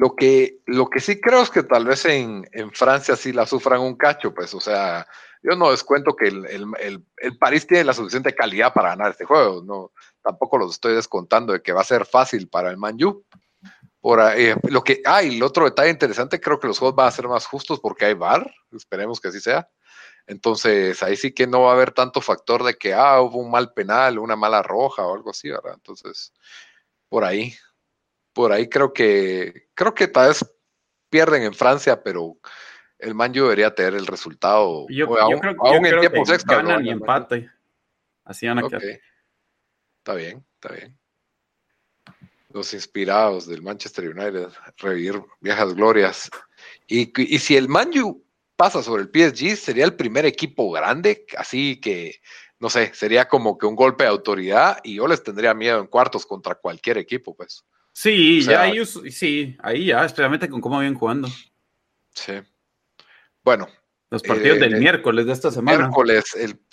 Lo que, lo que sí creo es que tal vez en, Francia sí la sufran un cacho, pues, o sea, yo no descuento que el, París tiene la suficiente calidad para ganar este juego, no, tampoco los estoy descontando de que va a ser fácil para el Manju. Por ahí, lo que hay, el otro detalle interesante, creo que los juegos van a ser más justos porque hay VAR, esperemos que así sea. Entonces, ahí sí que no va a haber tanto factor de que, ah, hubo un mal penal, una mala roja o algo así, ¿verdad? Entonces, por ahí, por ahí creo que, creo que tal vez pierden en Francia, pero el Manju debería tener el resultado. Yo, creo, aún en tiempos que ganan y empate. Así van a Está bien, está bien. Los inspirados del Manchester United, revivir viejas glorias. Y, y si el Manju pasa sobre el PSG, sería el primer equipo grande, así que, no sé, sería como que un golpe de autoridad y yo les tendría miedo en cuartos contra cualquier equipo, pues. Sí, ya ahí, sí, ahí ya, especialmente con cómo vienen jugando. Sí. Bueno. Los partidos del eh, miércoles de esta semana. Miércoles,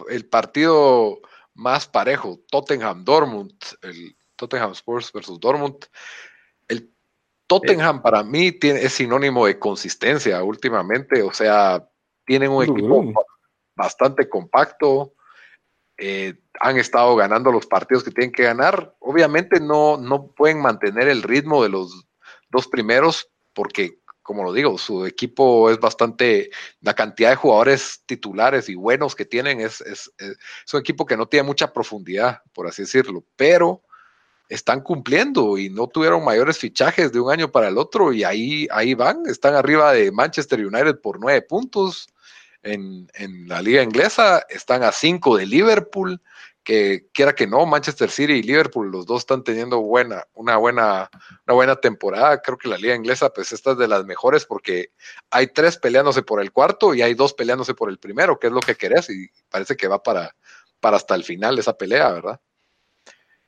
el, partido más parejo, Tottenham-Dortmund, el Tottenham Sports versus Dortmund. El Tottenham para mí tiene, es sinónimo de consistencia últimamente, o sea, tienen un equipo bastante compacto, eh, han estado ganando los partidos que tienen que ganar. Obviamente no, no pueden mantener el ritmo de los dos primeros porque, como lo digo, su equipo es bastante, la cantidad de jugadores titulares y buenos que tienen es, es, es un equipo que no tiene mucha profundidad, por así decirlo, pero están cumpliendo y no tuvieron mayores fichajes de un año para el otro y ahí, ahí van, están arriba de Manchester United por nueve puntos en, en la liga inglesa, están a cinco de Liverpool, que quiera que no, Manchester City y Liverpool, los dos están teniendo buena, una buena, una buena temporada. Creo que la liga inglesa, pues esta es de las mejores porque hay tres peleándose por el cuarto y hay dos peleándose por el primero, que es lo que querés, y parece que va para, para hasta el final esa pelea, ¿verdad?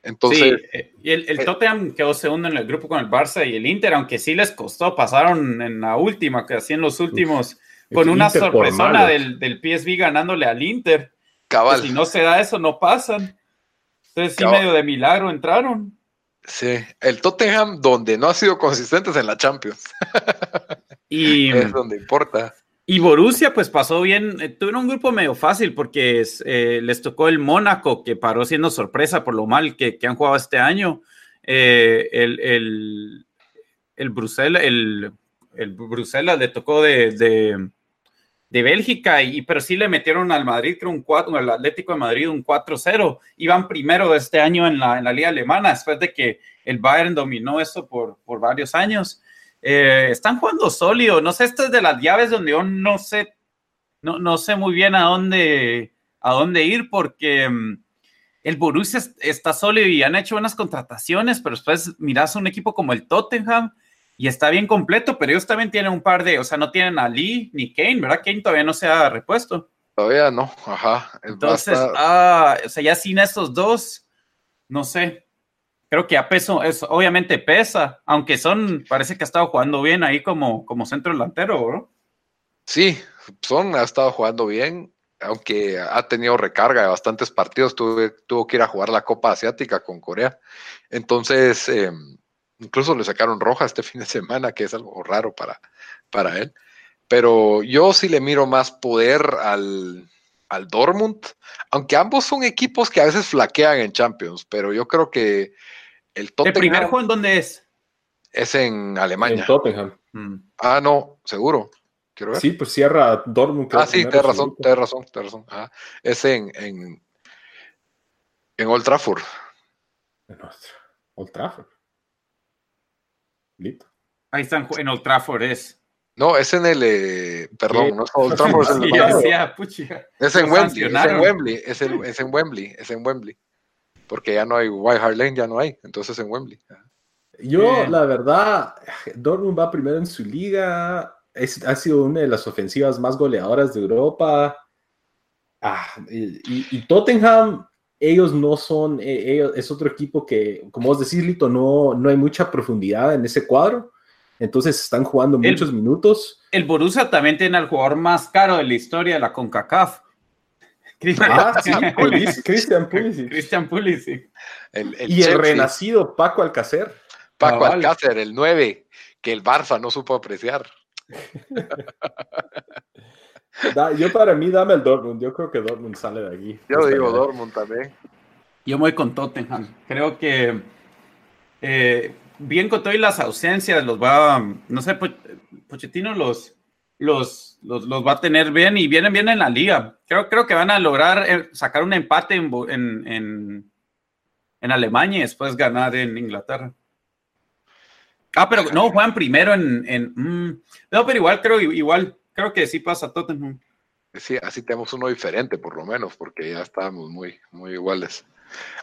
Entonces. Eh, y el, el, eh, Tottenham quedó segundo en el grupo con el Barça y el Inter, aunque sí les costó, pasaron en la última, que así en los últimos, con una sorpresona del, del, PSV ganándole al Inter. Cabal. si no se da eso, no pasan. Entonces, sí, medio de milagro entraron. Sí, el Tottenham, donde no ha sido consistentes en la Champions. y es donde importa. Y Borussia, pues pasó bien, eh, tuvieron un grupo medio fácil porque eh, les tocó el Mónaco, que paró siendo sorpresa por lo mal que, han jugado este año. Eh, el, el, el, Bruselas, el, el Bruselas le tocó de, de, Bélgica, y, pero sí le metieron al Madrid, creo, un 4, al Atlético de Madrid un 4-0. Iban primero de este año en la, en la liga alemana, después de que el Bayern dominó eso por, por varios años. Eh, están jugando sólido. No sé, esto es de las llaves donde yo no sé, no, no sé muy bien a dónde, a dónde ir porque mm, el Borussia está sólido y han hecho buenas contrataciones, pero después miras un equipo como el Tottenham y está bien completo, pero ellos también tienen un par de, o sea, no tienen a Lee ni Kane, ¿verdad? Kane todavía no se ha repuesto. Todavía no, ajá. Entonces, ah, o sea, ya sin estos dos, no sé creo que a peso, es, obviamente pesa, aunque son, parece que ha estado jugando bien ahí como, como centro delantero, ¿no? Sí, Son ha estado jugando bien, aunque ha tenido recarga de bastantes partidos, tuvo que ir a jugar la Copa Asiática con Corea. Entonces, em, incluso le sacaron roja este fin de semana, que es algo raro para, para él. Pero yo sí le miro más poder al, al Dortmund, aunque ambos son equipos que a veces flaquean en Champions, pero yo creo que el, primer juego en dónde es? Es en Alemania. En Tottenham. Mm. Ah, no, seguro. Quiero ver. Sí, pues cierra Dortmund. Ah, sí, tienes razón, tienes razón, tienes razón. Es en, en, en Old Trafford. En Old Trafford. Listo. Ahí están en Old Trafford, es. No, es en el, eh, perdón, no es Old Trafford, es en el Es en Wembley, es en Wembley, es en Wembley, es en Wembley porque ya no hay White Hart Lane, ya no hay, entonces en Wembley. Yo, la verdad, Dortmund va primero en su liga, es, ha sido una de las ofensivas más goleadoras de Europa. Ah, y, Tottenham, ellos no son, e, ellos, es otro equipo que, como vos decís, Lito, no, no hay mucha profundidad en ese cuadro. Entonces están jugando muchos minutos. El Borussia también tiene al jugador más caro de la historia de la CONCACAF. Ah, Christian Pulisic. Christian Pulisic. y el renacido Paco Alcácer. Paco Alcácer, el 9, que el Barça no supo apreciar. yo para mí dame el Dortmund, yo creo que Dortmund sale de aquí. Yo digo Dortmund también. Yo voy con Tottenham. Creo que eh, bien con todas las ausencias, los va, no sé, Pochettino los, los, los, va a tener bien y vienen bien en la liga. Creo, creo que van a lograr eh, sacar un empate en, en, en, Alemania y después ganar en Inglaterra. Ah, pero no, juegan primero en... en mm, no, pero igual creo, igual, creo que sí pasa Tottenham. Sí, así tenemos uno diferente, por lo menos, porque ya estábamos muy, muy iguales.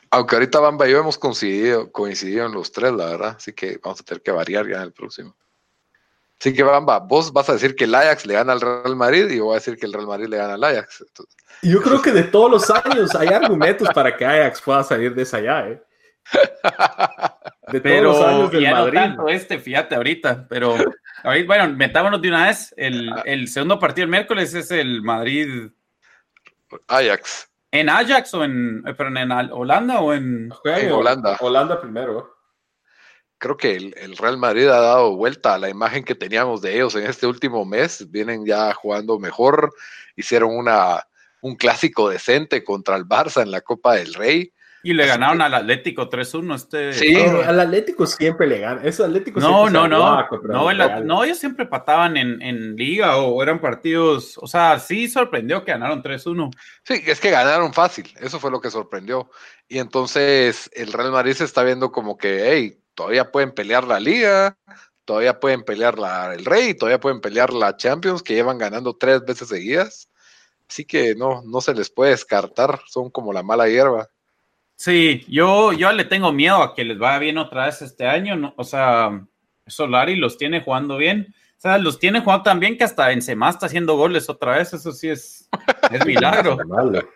Aunque ahorita Bamba y yo hemos coincidido, coincidido en los tres, la verdad. Así que vamos a tener que variar ya en el próximo. Así que Bamba, vos vas a decir que el Ajax le gana al Real Madrid y yo voy a decir que el Real Madrid le gana al Ajax. yo creo que de todos los años hay argumentos para que Ajax pueda salir de esa ya, ¿eh? De todos los años del Madrid. tanto este, fíjate ahorita, pero ahorita, bueno, metámonos de una vez. El, ah. el segundo partido el miércoles es el Madrid. Ajax. ¿En Ajax o en, eh, en Holanda o en, en Holanda? Holanda primero. Creo que el, Real Madrid ha dado vuelta a la imagen que teníamos de ellos en este último mes. Vienen ya jugando mejor. Hicieron una, un clásico decente contra el Barça en la Copa del Rey. Y le ganaron al Atlético 3-1. Este... Sí, al Atlético siempre le ganan. Eso Atlético no, no, no. No, no, ellos siempre pataban en, en, liga o eran partidos. O sea, sí sorprendió que ganaron 3-1. Sí, es que ganaron fácil. Eso fue lo que sorprendió. Y entonces el Real Madrid se está viendo como que, hey, todavía pueden pelear la liga, todavía pueden pelear la, el Rey, todavía pueden pelear la Champions, que llevan ganando tres veces seguidas. Así que no, no se les puede descartar. Son como la mala hierba. Sí, yo, yo le tengo miedo a que les vaya bien otra vez este año, O sea, Solari los tiene jugando bien. O sea, los tiene jugando tan bien que hasta Benzema está haciendo goles otra vez. Eso sí es, es milagro.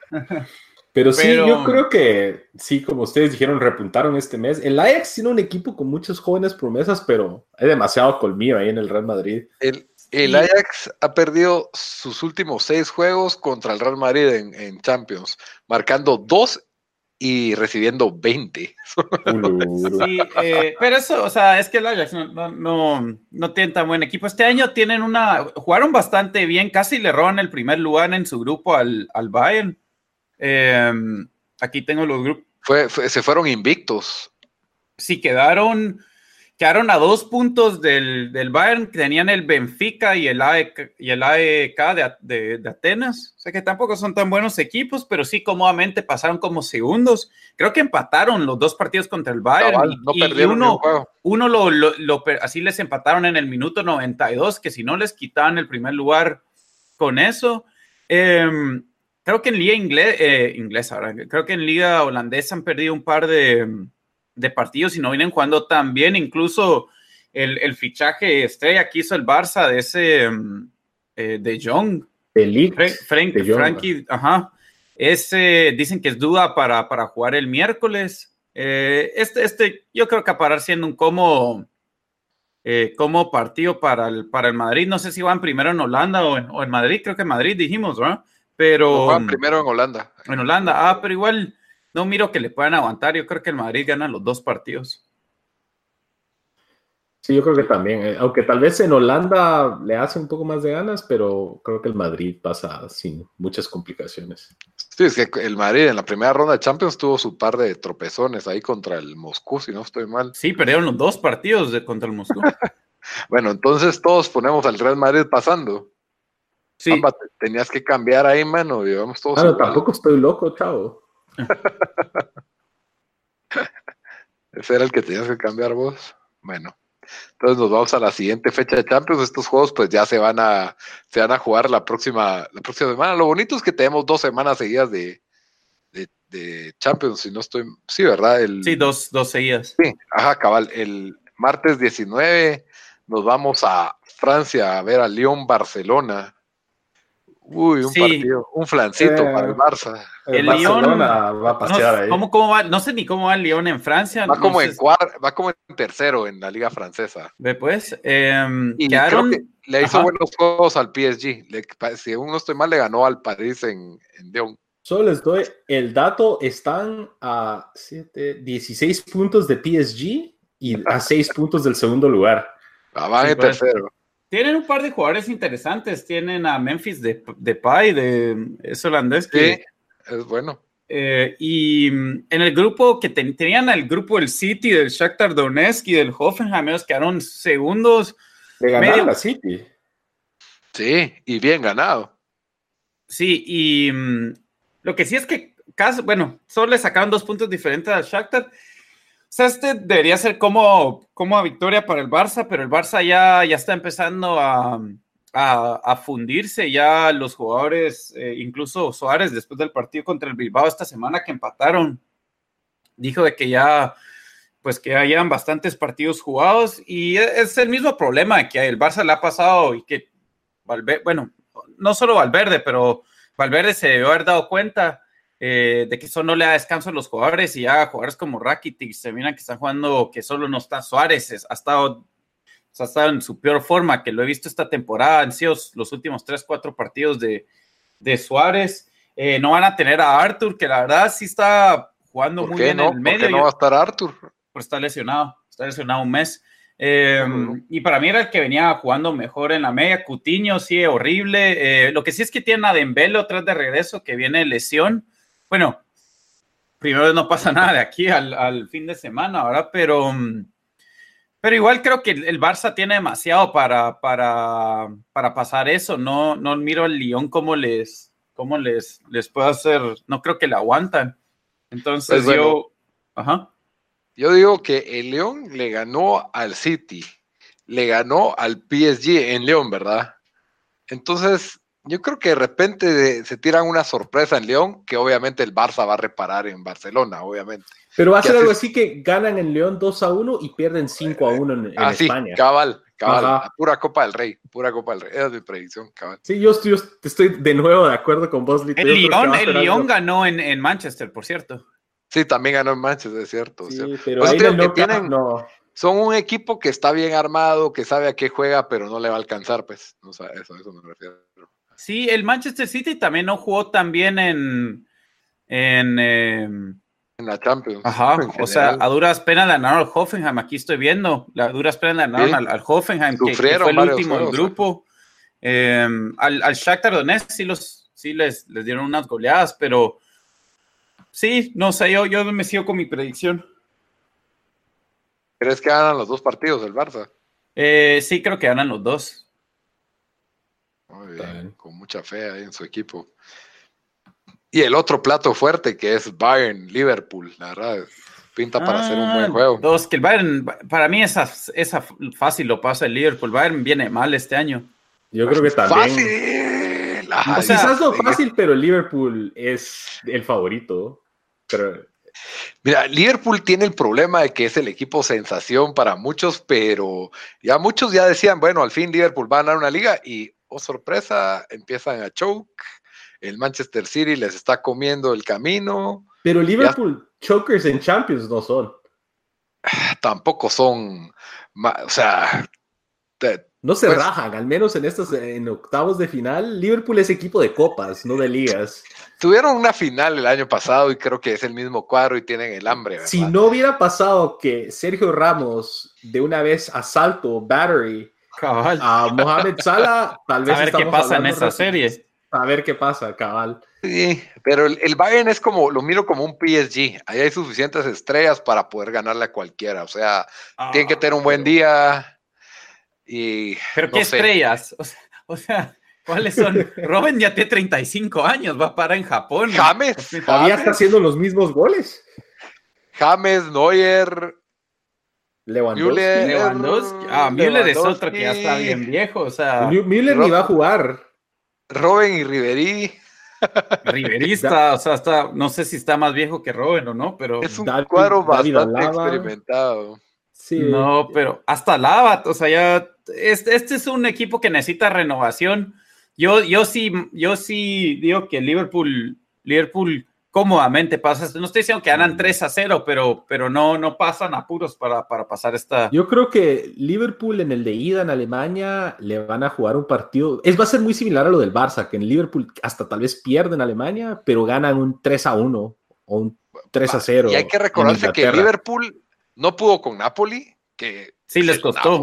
Pero sí, yo creo que sí, como ustedes dijeron, repuntaron este mes. El Ajax tiene un equipo con muchos jóvenes promesas, pero hay demasiado colmillo ahí en el Real Madrid. El, el Ajax ha perdido sus últimos seis juegos contra el Real Madrid en, en Champions, marcando dos y recibiendo 20. Sí, eh, pero eso, o sea, es que el Ajax no, no, tiene tan buen equipo. Este año tienen una, jugaron bastante bien, casi le roban el primer lugar en su grupo al, al Bayern. Em, aquí tengo los grupos. Fue, se fueron invictos. Sí, quedaron quedaron a dos puntos del, del Bayern, tenían el Benfica y el AEK, y el AEK de, de, Atenas. O sea que tampoco son tan buenos equipos, pero sí cómodamente pasaron como segundos. Creo que empataron los dos partidos contra el Bayern. y, uno, uno lo, lo, así les empataron en el minuto 92, que si no les quitaban el primer lugar con eso. Em, creo que en liga eh, inglesa, creo que en liga holandesa han perdido un par de de partidos y no vienen jugando tan bien. Incluso el, el fichaje estrella que hizo el Barça de ese mm, eh, de Jong. Frank, Frankie, ajá. Ese dicen que es duda para, para jugar el miércoles. Eh, este, este, yo creo que a parar siendo un como, eh, como partido para el, para el Madrid. No sé si van primero en Holanda o en, o en Madrid. Creo que en Madrid dijimos, ¿verdad? Pero. van primero en Holanda. En Holanda. Ah, pero igual no miro que le puedan aguantar. Yo creo que el Madrid gana los dos partidos. Sí, yo creo que también. Eh, aunque tal vez en Holanda le hace un poco más de ganas, pero creo que el Madrid pasa sin muchas complicaciones. Sí, es que el Madrid en la primera ronda de Champions tuvo su par de tropezones ahí contra el Moscú, si no estoy mal. Sí, perdieron los dos partidos de, contra el Moscú. bueno, entonces todos ponemos al Real Madrid pasando. Sí. tenías que cambiar ahí, mano. Llevamos todos. Claro, tampoco estoy loco, chavo. Ese era el que tenías que cambiar vos. Bueno, entonces nos vamos a la siguiente fecha de Champions. Estos juegos pues ya se van a, se van a jugar la próxima, la próxima semana. Lo bonito es que tenemos dos semanas seguidas de, de, Champions, si no estoy, sí, ¿verdad? El, sí, dos, dos seguidas. Sí, ajá, cabal. El martes 19 nos vamos a Francia a ver a Lyon Barcelona. Uy, un partido, un flancito para el Barça. El, Lyon va a pasear no, ahí. ¿cómo, va? No sé ni cómo va el Lyon en Francia. Va como, en, va como en tercero en la liga francesa. Ve pues. Em, y le hizo buenos juegos al PSG. si aún no estoy mal, le ganó al París en, en Lyon. Solo les doy el dato, están a 7, 16 puntos de PSG y a 6 puntos del segundo lugar. Ah, van en pues. tercero. Tienen un par de jugadores interesantes. Tienen a Memphis de, de Pai, de es holandés. sí, es bueno. Eh, y mm, en el grupo que tenían el grupo del City, del Shakhtar Donetsk y del Hoffenheim, ellos quedaron segundos. Le ganaron a City. Sí, y bien ganado. Sí, y mm, lo que sí es que, bueno, solo le sacaron dos puntos diferentes al Shakhtar. Este debería ser como, como a victoria para el Barça, pero el Barça ya, ya está empezando a, a, fundirse. Ya los jugadores, eh, incluso Suárez, después del partido contra el Bilbao esta semana que empataron, dijo de que ya pues que hayan bastantes partidos jugados y e, es el mismo problema que el Barça le ha pasado y que Valverde, bueno, no solo Valverde, pero Valverde se debió haber dado cuenta eh, de que eso no le da descanso a los jugadores y ya jugadores como Rakitic se miran que están jugando que solo no está Suárez, ha estado, ha estado en su peor forma, que lo he visto esta temporada, han sido los últimos 3, 4 partidos de, de Suárez. Eh, no van a tener a Arthur, que la verdad sí está jugando muy bien en el medio. ¿Por qué no va a estar Arthur? Pues está lesionado, está lesionado un mes. Em, y para mí era el que venía jugando mejor en la media. Cutiño, sí, horrible. Eh, lo que sí es que tiene a Dembele otra de regreso, que viene lesión. Bueno, primero no pasa nada de aquí al, fin de semana, ¿verdad? Pero, pero igual creo que el, Barça tiene demasiado para, para, para pasar eso. No, no miro al Lyon cómo les, cómo les, les puedo hacer. No creo que le aguantan. Entonces pues yo. Ajá. Yo digo que el León le ganó al City, le ganó al PSG en León, ¿verdad? Entonces, yo creo que de repente se tiran una sorpresa en León, que obviamente el Barça va a reparar en Barcelona, obviamente. Pero va a ser algo así que ganan en León 2 a 1 y pierden 5 a 1 en, en ah, España. cabal, cabal, pura Copa del Rey, pura Copa del Rey, esa es mi predicción, cabal. Sí, yo estoy, estoy de nuevo de acuerdo con vos, El León, el León ganó en, en Manchester, por cierto. Sí, también ganó en Manchester, es cierto. Sí, pero ahí no, tienen, no. Son un equipo que está bien armado, que sabe a qué juega, pero no le va a alcanzar, pues. No, eso, eso me refiero. Sí, el Manchester City también no jugó tan bien en. En, em, en la Champions. Ajá, o sea, a duras penas le ganaron al Hoffenheim, aquí estoy viendo, a duras penas le ganaron al, Hoffenheim, que, fue el último del grupo. Em, al, al Shakhtar Donetsk sí, los, sí les, les dieron unas goleadas, pero Sí, no sé, yo, yo me sigo con mi predicción. ¿Crees que ganan los dos partidos el Barça? Eh, sí, creo que ganan los dos. Muy bien, con mucha fe ahí en su equipo. Y el otro plato fuerte que es Bayern Liverpool, la verdad, pinta para hacer un buen ah, juego. Dos, que el Bayern, para mí esa, esa fácil lo pasa el Liverpool. Bayern viene mal este año. Yo creo que también. Fácil. o sea, quizás no fácil, pero el Liverpool es el favorito. Mira, Liverpool tiene el problema de que es el equipo sensación para muchos, pero ya muchos ya decían, bueno, al fin Liverpool va a ganar una liga y, oh sorpresa, empiezan a choke. El Manchester City les está comiendo el camino. Pero Liverpool, chokers en Champions no son. Tampoco son, o sea, no se pues rajan, al menos en estos en octavos de final. Liverpool es equipo de copas, no de ligas. Tuvieron una final el año pasado y creo que es el mismo cuadro y tienen el hambre. Si no hubiera pasado que Sergio Ramos de una vez asalto Battery a Mohamed Salah, tal vez. A ver qué pasa en esa serie. A ver qué pasa, cabal. Sí, pero el, Bayern es como, lo miro como un PSG. Ahí hay suficientes estrellas para poder ganarle a cualquiera. O sea, tienen que tener un buen día ¿Pero qué estrellas? O sea, ¿cuáles son? Robin ya tiene 35 años, va a parar en Japón. James. Todavía está haciendo los mismos goles. James, Neuer. Lewandowski. Lewandowski. Ah, Müller es otro que ya está bien viejo. O sea, Müller ni va a jugar. Robin y Riverí. Riverista, o sea, está, no sé si está más viejo que Robin o no, pero. Es un cuadro bastante experimentado. No, pero hasta Lava, o sea, ya este, este, es un equipo que necesita renovación. Yo, yo sí, yo sí digo que Liverpool, Liverpool cómodamente pasa. No estoy diciendo que ganan 3 a 0, pero, pero no, no pasan apuros para, para pasar esta. Yo creo que Liverpool en el de ida en Alemania le van a jugar un partido. Es va a ser muy similar a lo del Barça, que en Liverpool hasta tal vez pierden Alemania, pero ganan un 3 a 1 o un 3 a 0. Y hay que recordarse que Liverpool no pudo con Napoli, que sí les costó.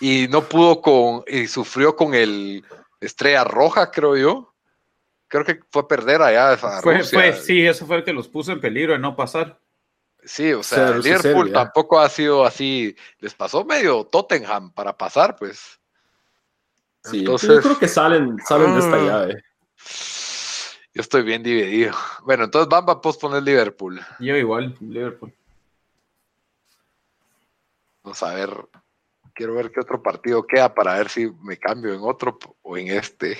y no pudo con, y sufrió con el Estrella Roja, creo yo. Creo que fue perder allá a fue, Fue, sí, eso fue el que los puso en peligro de no pasar. Sí, o sea, Liverpool tampoco ha sido así. Les pasó medio Tottenham para pasar, pues. Sí, Entonces, yo creo que salen, salen de esta ah. llave. Yo estoy bien dividido. Bueno, entonces vamos a posponer Liverpool. Yo igual, Liverpool. Vamos a ver. Quiero ver qué otro partido queda para ver si me cambio en otro o en este.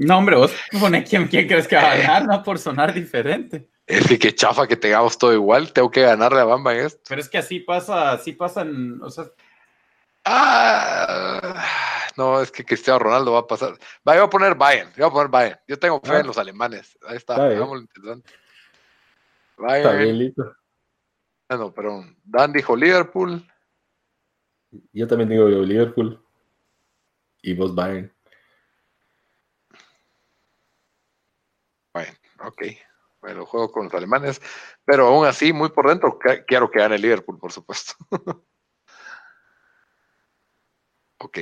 No, hombre, vos pone quién, quién crees que va a ganar, no por sonar diferente. Es que qué chafa que tengamos todo igual, tengo que ganarle a Bamba en esto. Pero es que así pasa, así pasan, o sea. Ah, no, es que Cristiano Ronaldo va a pasar. Va, yo voy a poner Bayern, yo voy a poner Bayern. Yo tengo fe en ah. los alemanes. Ahí está, está interesante. Bayern. Está bien, listo. Bueno, pero Dan dijo Liverpool. Yo también digo Liverpool. Y vos Bayern. Bueno, ok. Bueno, juego con los alemanes, pero aún así, muy por dentro, quiero que gane Liverpool, por supuesto. ok.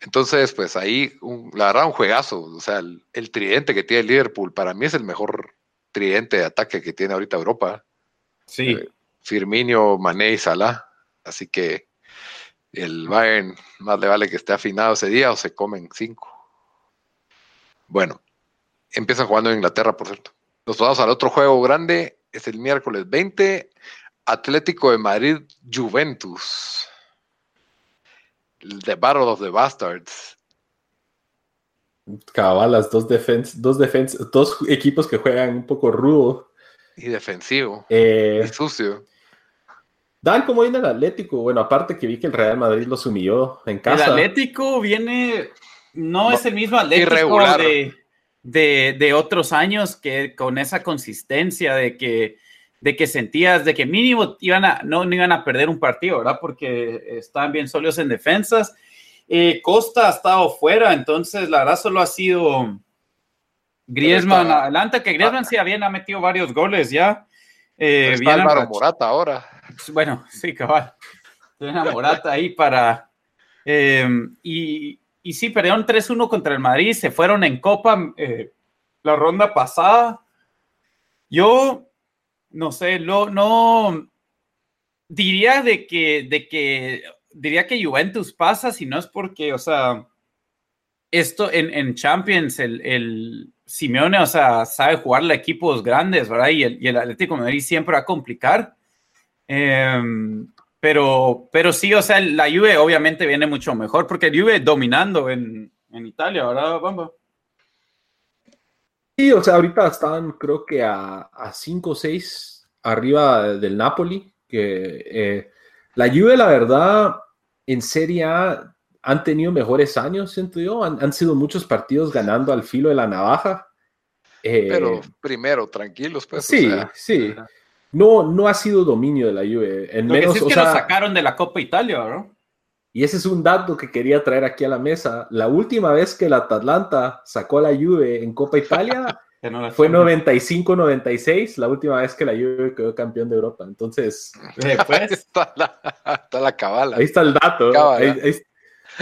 Entonces, pues ahí, la verdad, un juegazo. O sea, el, tridente que tiene Liverpool, para mí es el mejor tridente de ataque que tiene ahorita Europa. Sí. Eh, Firmino, Mané y Salah. Así que el Bayern más le vale que esté afinado ese día o se comen cinco. Bueno, empiezan jugando en Inglaterra, por cierto. Nos vamos al otro juego grande, es el miércoles 20, Atlético de Madrid, Juventus. The Battle of the Bastards. Cabalas, dos defense, dos defense, dos equipos que juegan un poco rudo. Y defensivo. Eh, y sucio. Dan, como viene el Atlético? Bueno, aparte que vi que el Real Madrid los humilló en casa. El Atlético viene, no, es el mismo Atlético de de, otros años que con esa consistencia de que, de que sentías de que mínimo iban a, no, iban a perder un partido, ¿verdad? Porque estaban bien sólidos en defensas. Eh, Costa ha estado fuera, entonces la verdad solo ha sido Griezmann adelante, que Griezmann sí había metido varios goles ya. Eh, Álvaro Morata ahora. Bueno, sí, cabal. Tiene a Morata ahí para... Eh, y, y sí, perdieron 3-1 contra el Madrid, se fueron en Copa eh, la ronda pasada. Yo, no sé, lo, no diría de que, de que, diría que Juventus pasa, si no es porque, o sea, esto en, Champions, el, el, Simeone, o sea, sabe jugarle equipos grandes, ¿verdad? Y el, y el Atlético Madrid siempre va a complicar. Eh, pero, pero sí, o sea, la Juve obviamente viene mucho mejor porque Juve dominando en, en Italia, ¿verdad, Bamba? Sí, o sea, ahorita están creo que a 5 o 6 arriba del Napoli, que eh, la Juve, la verdad, en Serie A han tenido mejores años, siento yo, han, sido muchos partidos ganando al filo de la navaja. Eh, pero primero, tranquilos, pues. Sí, sí no, no ha sido dominio de la Juve. En menos, que que lo sacaron de la Copa Italia, ¿no? Y ese es un dato que quería traer aquí a la mesa. La última vez que la Atalanta sacó a la Juve en Copa Italia fue 95-96, la última vez que la Juve quedó campeón de Europa. Entonces, después está la, está la cabala. Ahí está el dato.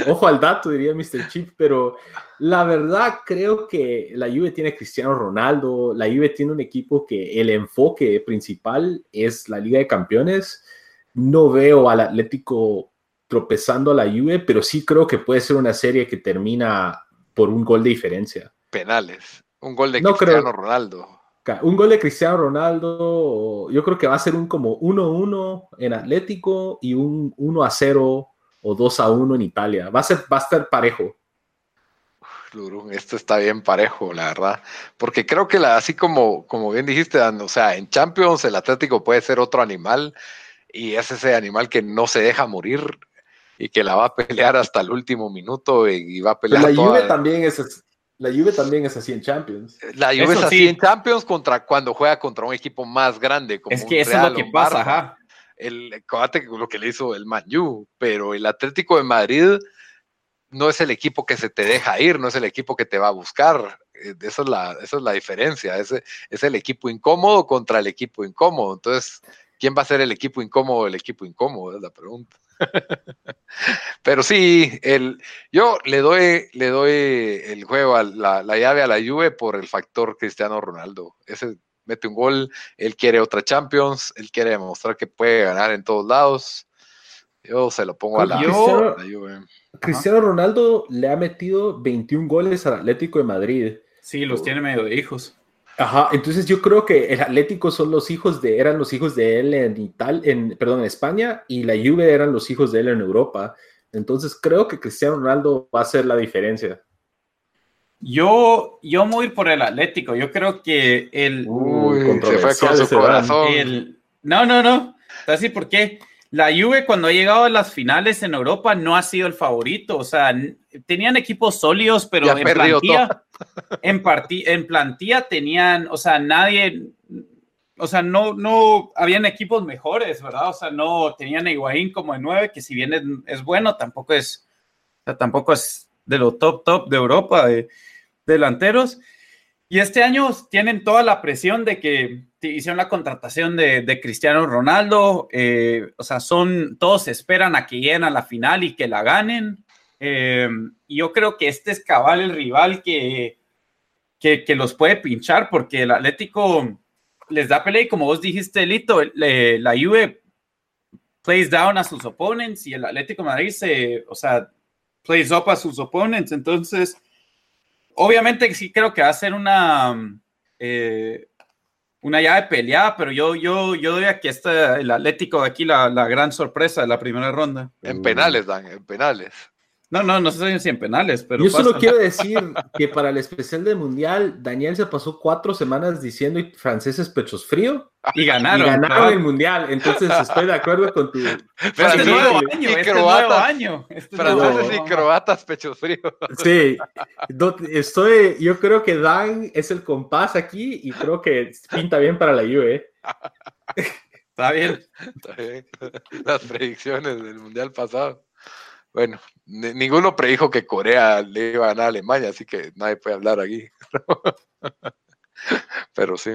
Ojo al dato, diría Mr. Chip, pero la verdad creo que la Juve tiene Cristiano Ronaldo, la Juve tiene un equipo que el enfoque principal es la Liga de Campeones. No veo al Atlético tropezando a la Juve, pero sí creo que puede ser una serie que termina por un gol de diferencia. Penales, un gol de Cristiano Ronaldo. Un gol de Cristiano Ronaldo, yo creo que va a ser un como 1-1 en Atlético y un 1-0 o 2 a 1 en Italia. Va a, ser, va a estar parejo. esto está bien parejo, la verdad. Porque creo que la, así como, como bien dijiste, o sea, en Champions el Atlético puede ser otro animal y es ese animal que no se deja morir y que la va a pelear hasta el último minuto y, va a pelear. la Juve también es la Juve también es así en Champions. La Juve es así en Champions contra cuando juega contra un equipo más grande. Como es que eso es lo que pasa, ajá el lo que le hizo el Manu, pero el Atlético de Madrid no es el equipo que se te deja ir, no es el equipo que te va a buscar. Eh, esa es la, esa es la diferencia. Es, es el equipo incómodo contra el equipo incómodo. Entonces, ¿quién va a ser el equipo incómodo el equipo incómodo? Es la pregunta. Pero sí, el, yo le doy, le doy el juego, a la, la, llave a la Juve por el factor Cristiano Ronaldo. Ese mete un gol, él quiere otra Champions, él quiere demostrar que puede ganar en todos lados. Yo se lo pongo a la, Cristiano, Cristiano Ronaldo le ha metido 21 goles al Atlético de Madrid. Sí, los tiene medio de hijos. Ajá, entonces yo creo que el Atlético son los hijos de, eran los hijos de él en Ital, en, perdón, en España, y la Juve eran los hijos de él en Europa. Entonces creo que Cristiano Ronaldo va a hacer la diferencia. Yo, yo voy por el Atlético. Yo creo que el. Uy, se fue con su corazón. no, no, no. Así por qué. La Juve cuando ha llegado a las finales en Europa no ha sido el favorito. O sea, tenían equipos sólidos, pero en plantilla, en, en plantilla tenían, o sea, nadie, o sea, no, no, habían equipos mejores, ¿verdad? O sea, no tenían a Higuaín como de nueve, que si bien es, bueno, tampoco es, o sea, tampoco es de lo top, top de Europa, de delanteros. Y este año tienen toda la presión de que hicieron la contratación de, Cristiano Ronaldo. Eh, o sea, son, todos esperan a que lleguen a la final y que la ganen. Eh, y yo creo que este es cabal el rival que, que, los puede pinchar, porque el Atlético les da pelea y como vos dijiste, Lito, la Juve plays down a sus opponents y el Atlético Madrid se, o sea, plays up a sus opponents. Entonces, obviamente sí creo que va a ser una, eh, una llave peleada, pero yo, yo, yo doy aquí el Atlético de aquí la, la gran sorpresa de la primera ronda. En penales, Dan, en penales. No, no, no sé si en penales, pero. Yo solo quiero decir que para el especial del Mundial, Daniel se pasó cuatro semanas diciendo franceses pechos frío. Y ganaron. Y ganaron el Mundial. Entonces estoy de acuerdo con tu. Este nuevo año, y este nuevo año. Este franceses y croatas pechos fríos. Sí. Estoy, yo creo que Dan es el compás aquí y creo que pinta bien para la UE. Está bien. Está bien. Las predicciones del Mundial pasado. Bueno, ninguno predijo que Corea le iba a ganar a Alemania, así que nadie puede hablar aquí. Pero sí.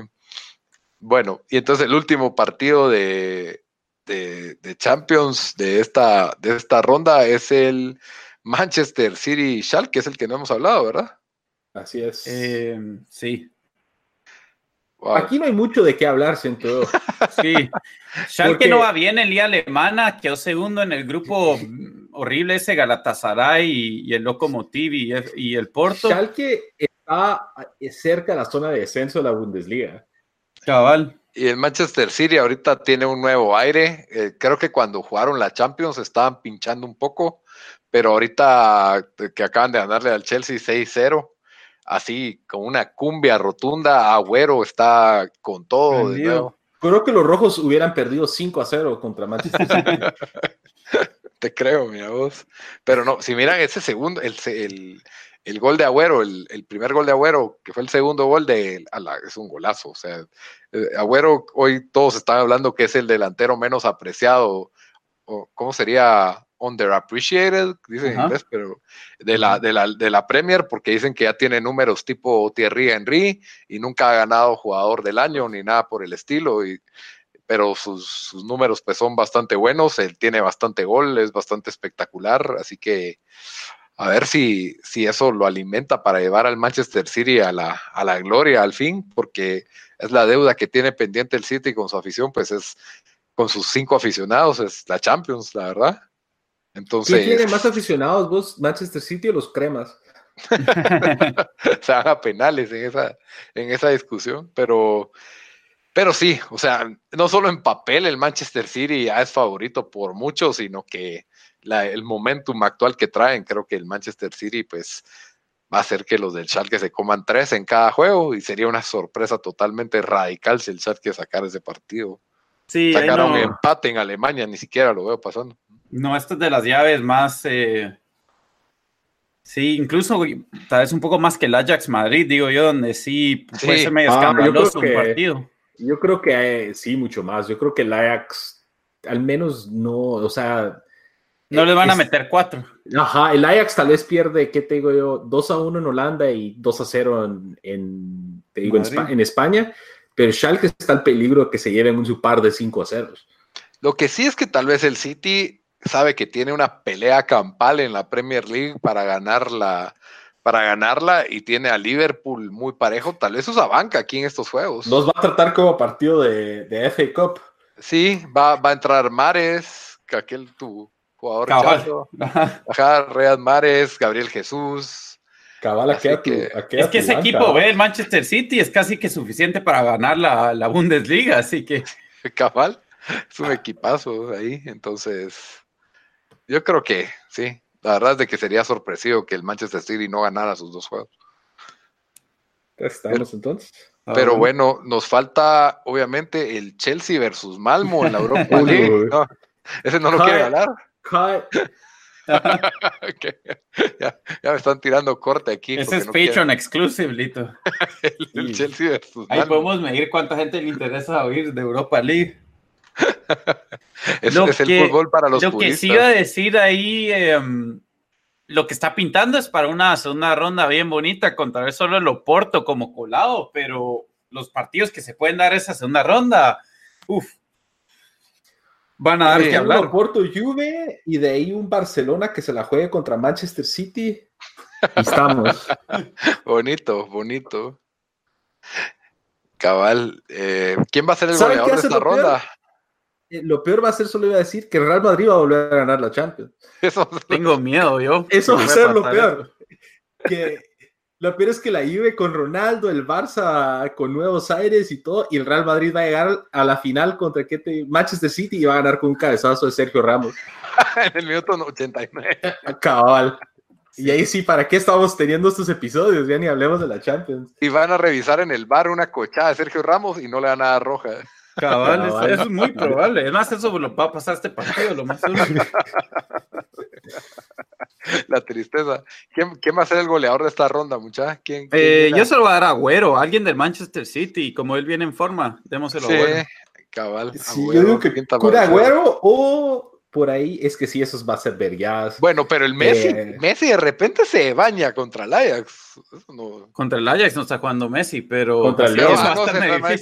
Bueno, y entonces el último partido de, Champions de esta, de esta ronda es el Manchester City que es el que no hemos hablado, ¿verdad? Así es. Eh, sí. Aquí no hay mucho de qué hablar, siento. sí. Schalke no va bien en liga alemana, quedó segundo en el grupo horrible ese Galatasaray y, el Lokomotiv y, y, el Porto. Schalke está cerca de la zona de descenso de la Bundesliga. Cabal. Y el Manchester City ahorita tiene un nuevo aire. Eh, creo que cuando jugaron la Champions estaban pinchando un poco, pero ahorita que acaban de ganarle al Chelsea 6-0 así con una cumbia rotunda. Agüero está con todo. Creo que los rojos hubieran perdido 5 a 0 contra Manchester City. Te creo, mira vos. Pero no, si miran ese segundo, el, el, gol de Agüero, el, primer gol de Agüero, que fue el segundo gol de. es un golazo. O sea, eh, Agüero, hoy todos están hablando que es el delantero menos apreciado. O, ¿Cómo sería? underappreciated, dicen en inglés, pero de la, de, la, de la Premier, porque dicen que ya tiene números tipo Thierry Henry y nunca ha ganado jugador del año ni nada por el estilo, y, pero sus, sus, números pues son bastante buenos, él tiene bastante gol, es bastante espectacular, así que a ver si, si eso lo alimenta para llevar al Manchester City a la, a la gloria al fin, porque es la deuda que tiene pendiente el City con su afición, pues es con sus cinco aficionados, es la Champions, la verdad. Entonces, ¿Quién tiene más aficionados, vos, Manchester City o los cremas? se van a penales en esa, en esa discusión, pero, pero sí, o sea, no solo en papel el Manchester City ya es favorito por mucho, sino que el momentum actual que traen, creo que el Manchester City pues va a hacer que los del Schalke se coman tres en cada juego y sería una sorpresa totalmente radical si el Schalke sacara ese partido. Sí, Sacaron empate en Alemania, ni siquiera lo veo pasando. No, esta es de las llaves más. Eh, sí, incluso tal vez un poco más que el Ajax Madrid, digo yo, donde sí puede ser medio ah, escandaloso un partido. Yo creo que eh, sí, mucho más. Yo creo que el Ajax, al menos no, o sea. No le van a meter cuatro. Ajá, el Ajax tal vez pierde, ¿qué te digo yo? 2 a 1 en Holanda y 2 a 0 en, te digo, en, España, pero Schalke está al peligro que se lleven un par de 5 a 0. Lo que sí es que tal vez el City sabe que tiene una pelea campal en la Premier League para ganarla, para ganarla y tiene a Liverpool muy parejo, tal vez usa banca aquí en estos juegos. Nos va a tratar como partido de, FA Cup. Sí, va, va a entrar Mares, aquel tu, jugador chato. Ajá, Real Mares, Gabriel Jesús. Cabal, que, es que ese equipo, ve, el Manchester City es casi que suficiente para ganar la, la Bundesliga, así que. Cabal, es un equipazo ahí, entonces. Yo creo que sí, la verdad es de que sería sorpresivo que el Manchester City no ganara sus dos juegos. Estamos entonces. Pero ah, bueno, nos falta obviamente el Chelsea versus Malmo en la Europa League. ese no lo quiere ganar. ya, me están tirando corte aquí. Ese es Patreon exclusive, Lito. el, Chelsea versus Ahí podemos medir cuánta gente le interesa oír de Europa League. es, es el fútbol para los Lo que sí iba a decir ahí, em, lo que está pintando es para una segunda ronda bien bonita contra ver solo el Oporto como colado, pero los partidos que se pueden dar esa segunda ronda, uff, van a dar que hablar. Oporto Juve y de ahí un Barcelona que se la juegue contra Manchester City. estamos. bonito, bonito. Cabal, eh, ¿quién va a ser el goleador de esta ronda? Lo peor va a ser, solo iba a decir, que Real Madrid va a volver a ganar la Champions. Tengo miedo yo. Eso va a ser lo peor. Que lo peor es que la Juve con Ronaldo, el Barça con nuevos aires y todo, y el Real Madrid va a llegar a la final contra te, Manchester City y va a ganar con un cabezazo de Sergio Ramos. en el minuto 89. Cabal. Y ahí sí, ¿para qué estamos teniendo estos episodios? Ya ni hablemos de la Champions. Y van a revisar en el bar una cochada de Sergio Ramos y no le dan nada roja. Cabal, Eso, es muy probable. Es más, eso lo va a pasar este partido, lo más La tristeza. ¿Quién, va a ser el goleador de esta ronda, muchacha? ¿Quién, eh, yo se lo voy a dar a Agüero, alguien del Manchester City. Como él viene en forma, démoselo sí, a Agüero. cabal. Sí, yo digo que Agüero o por ahí, es que sí, esos va a ser vergas. Bueno, pero el Messi, eh, Messi de repente se baña contra el Ajax. Contra el Ajax no está jugando Messi, pero contra el León. Ah, no,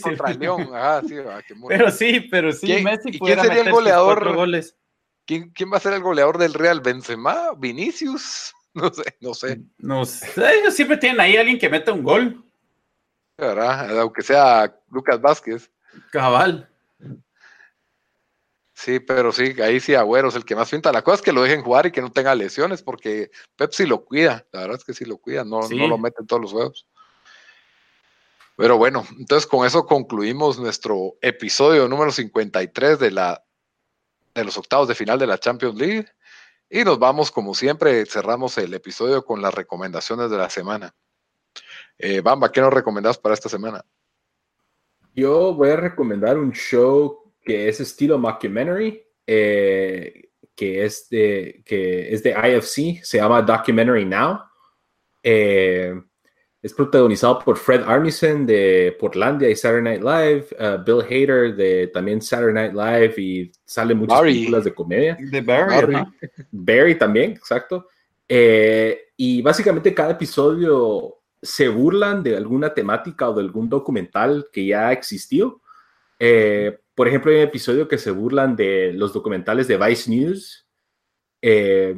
contra el León. Ah, sí, pero sí, pero sí, Messi ¿y quién sería el goleador? Goles. ¿Quién, ¿Quién va a ser el goleador del Real? ¿Benzema? ¿Vinicius? No sé, no sé. No sé, ellos siempre tienen ahí alguien que meta un gol. ¿Verdad? Aunque sea Lucas Vázquez. Cabal. Sí, pero sí, ahí sí Agüero es el que más pinta. La cosa es que lo dejen jugar y que no tenga lesiones, porque Pepsi lo cuida. La verdad es que sí lo cuida, no, no lo mete en todos los juegos. Pero bueno, entonces con eso concluimos nuestro episodio número 53 de, la, de los octavos de final de la Champions League. Y nos vamos, como siempre, cerramos el episodio con las recomendaciones de la semana. Eh, Bamba, ¿qué nos recomendás para esta semana? Yo voy a recomendar un show que es estilo mockumentary, eh, que, es de, que es de IFC, se llama Documentary Now. Eh, es protagonizado por Fred Armisen de Portlandia y Saturday Night Live, uh, Bill Hader de también Saturday Night Live y sale muchas películas de comedia. De Barry. Barry, también, exacto. Eh, y básicamente cada episodio se burlan de alguna temática o de algún documental que ya existió. Eh, por ejemplo, hay un episodio que se burlan de los documentales de Vice News. Eh,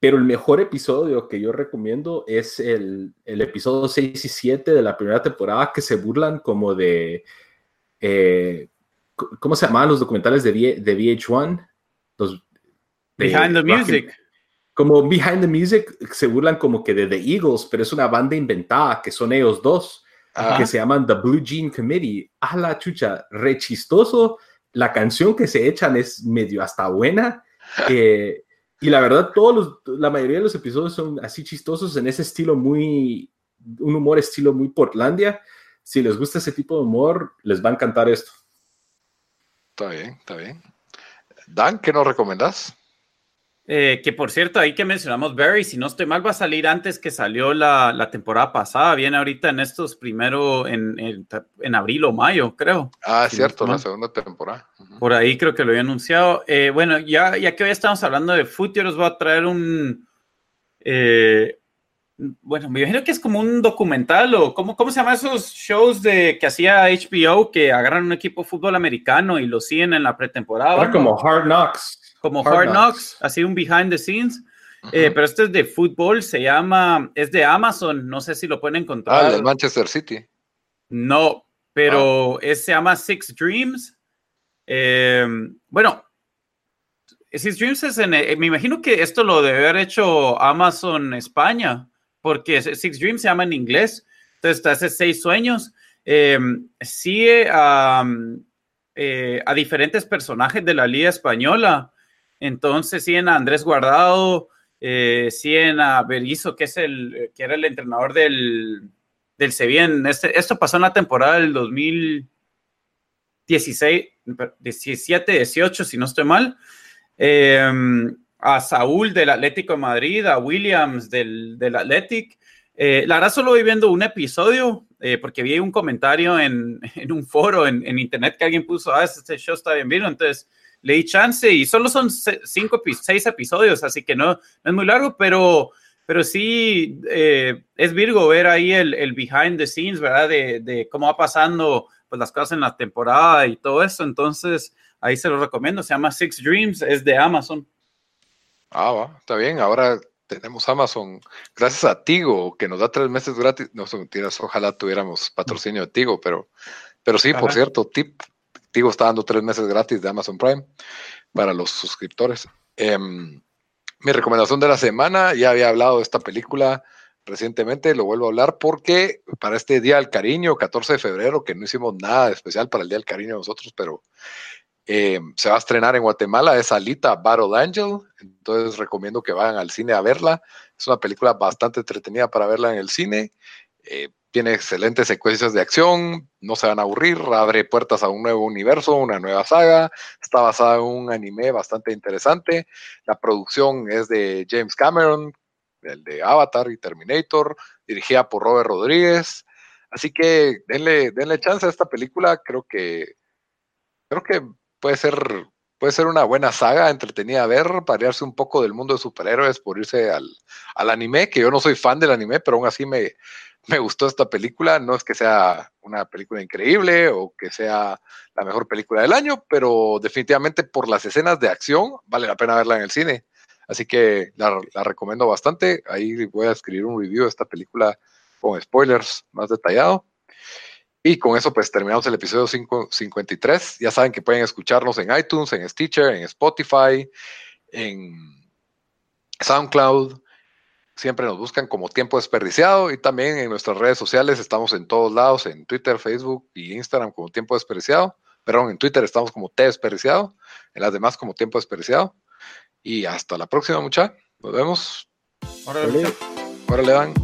pero el mejor episodio que yo recomiendo es el, episodio 6 y 7 de la primera temporada que se burlan como de... Eh, ¿Cómo se llamaban los documentales de, de VH1? Los, Behind the Music. Como Behind the Music se burlan como que de The Eagles, pero es una banda inventada que son ellos dos que se llaman The Blue Jean Committee. A la chucha, re chistoso. La canción que se echan es medio hasta buena. Eh, y la verdad, todos la mayoría de los episodios son así chistosos en ese estilo muy, un humor estilo muy Portlandia. Si les gusta ese tipo de humor, les va a encantar esto. Está bien, está bien. Dan, ¿qué nos recomendás? Eh, que por cierto, ahí que mencionamos Barry, si no estoy mal, va a salir antes que salió la, la temporada pasada. Viene ahorita en estos primero, en, en, abril o mayo, creo. Ah, es cierto, la segunda temporada. Por ahí creo que lo había anunciado. Eh, bueno, ya, ya que hoy estamos hablando de fútbol, os voy a traer un. Eh, bueno, me imagino que es como un documental o ¿cómo, cómo se llama esos shows de que hacía HBO que agarran un equipo de fútbol americano y lo siguen en la pretemporada. como Hard Knocks como Hard, Knocks, así un behind the scenes. Eh, pero este es de fútbol, se llama, es de Amazon, no sé si lo pueden encontrar. Ah, de Manchester City. No, pero ah. se llama Six Dreams. Eh, bueno, Six Dreams es en, me imagino que esto lo debe haber hecho Amazon España, porque Six Dreams se llama en inglés, entonces hace seis sueños. Eh, sigue a, eh, a diferentes personajes de la Liga Española. Entonces siguen a Andrés Guardado, eh, siguen a Berizzo, que es el que era el entrenador del, del. Este, esto pasó en la temporada del 2016, 17, 18, si no estoy mal. Em, a Saúl del Atlético de Madrid, a Williams del, del Athletic. Eh, la verdad, solo voy viendo un episodio eh, porque vi un comentario en, en un foro en, en, internet que alguien puso, ah, este show está bien visto, entonces le di chance y solo son cinco, seis episodios, así que no, no es muy largo, pero, pero sí eh, es Virgo ver ahí el, el, behind the scenes, ¿verdad? De, de, cómo va pasando pues, las cosas en la temporada y todo eso, entonces ahí se lo recomiendo, se llama Six Dreams, es de Amazon. Ah, va, está bien, ahora tenemos Amazon, gracias a Tigo, que nos da tres meses gratis. No son mentiras, ojalá tuviéramos patrocinio de Tigo, pero, pero sí, por cierto, tip, Tigo está dando tres meses gratis de Amazon Prime para los suscriptores. Em, mi recomendación de la semana, ya había hablado de esta película recientemente, lo vuelvo a hablar porque para este Día del Cariño, 14 de febrero, que no hicimos nada especial para el Día del Cariño nosotros, pero eh, se va a estrenar en Guatemala, es Alita Battle Angel, entonces recomiendo que vayan al cine a verla. Es una película bastante entretenida para verla en el cine. Eh, tiene excelentes secuencias de acción, no se van a aburrir, abre puertas a un nuevo universo, una nueva saga. Está basada en un anime bastante interesante. La producción es de James Cameron, el de Avatar y Terminator, dirigida por Robert Rodríguez. Así que denle, denle chance a esta película, creo que creo que puede ser, puede ser una buena saga, entretenida a ver, variarse un poco del mundo de superhéroes por irse al, al anime, que yo no soy fan del anime, pero aún así me, me gustó esta película. No es que sea una película increíble o que sea la mejor película del año, pero definitivamente por las escenas de acción vale la pena verla en el cine. Así que la, recomiendo bastante. Ahí voy a escribir un review de esta película con spoilers más detallado. Y con eso pues terminamos el episodio 53. Ya saben que pueden escucharnos en iTunes, en Stitcher, en Spotify, en SoundCloud. Siempre nos buscan como tiempo desperdiciado y también en nuestras redes sociales estamos en todos lados, en Twitter, Facebook y Instagram como tiempo desperdiciado. Perdón, en Twitter estamos como T desperdiciado, en las demás como tiempo desperdiciado. Y hasta la próxima, mucha. Nos vemos. Órale, Órale, Dan.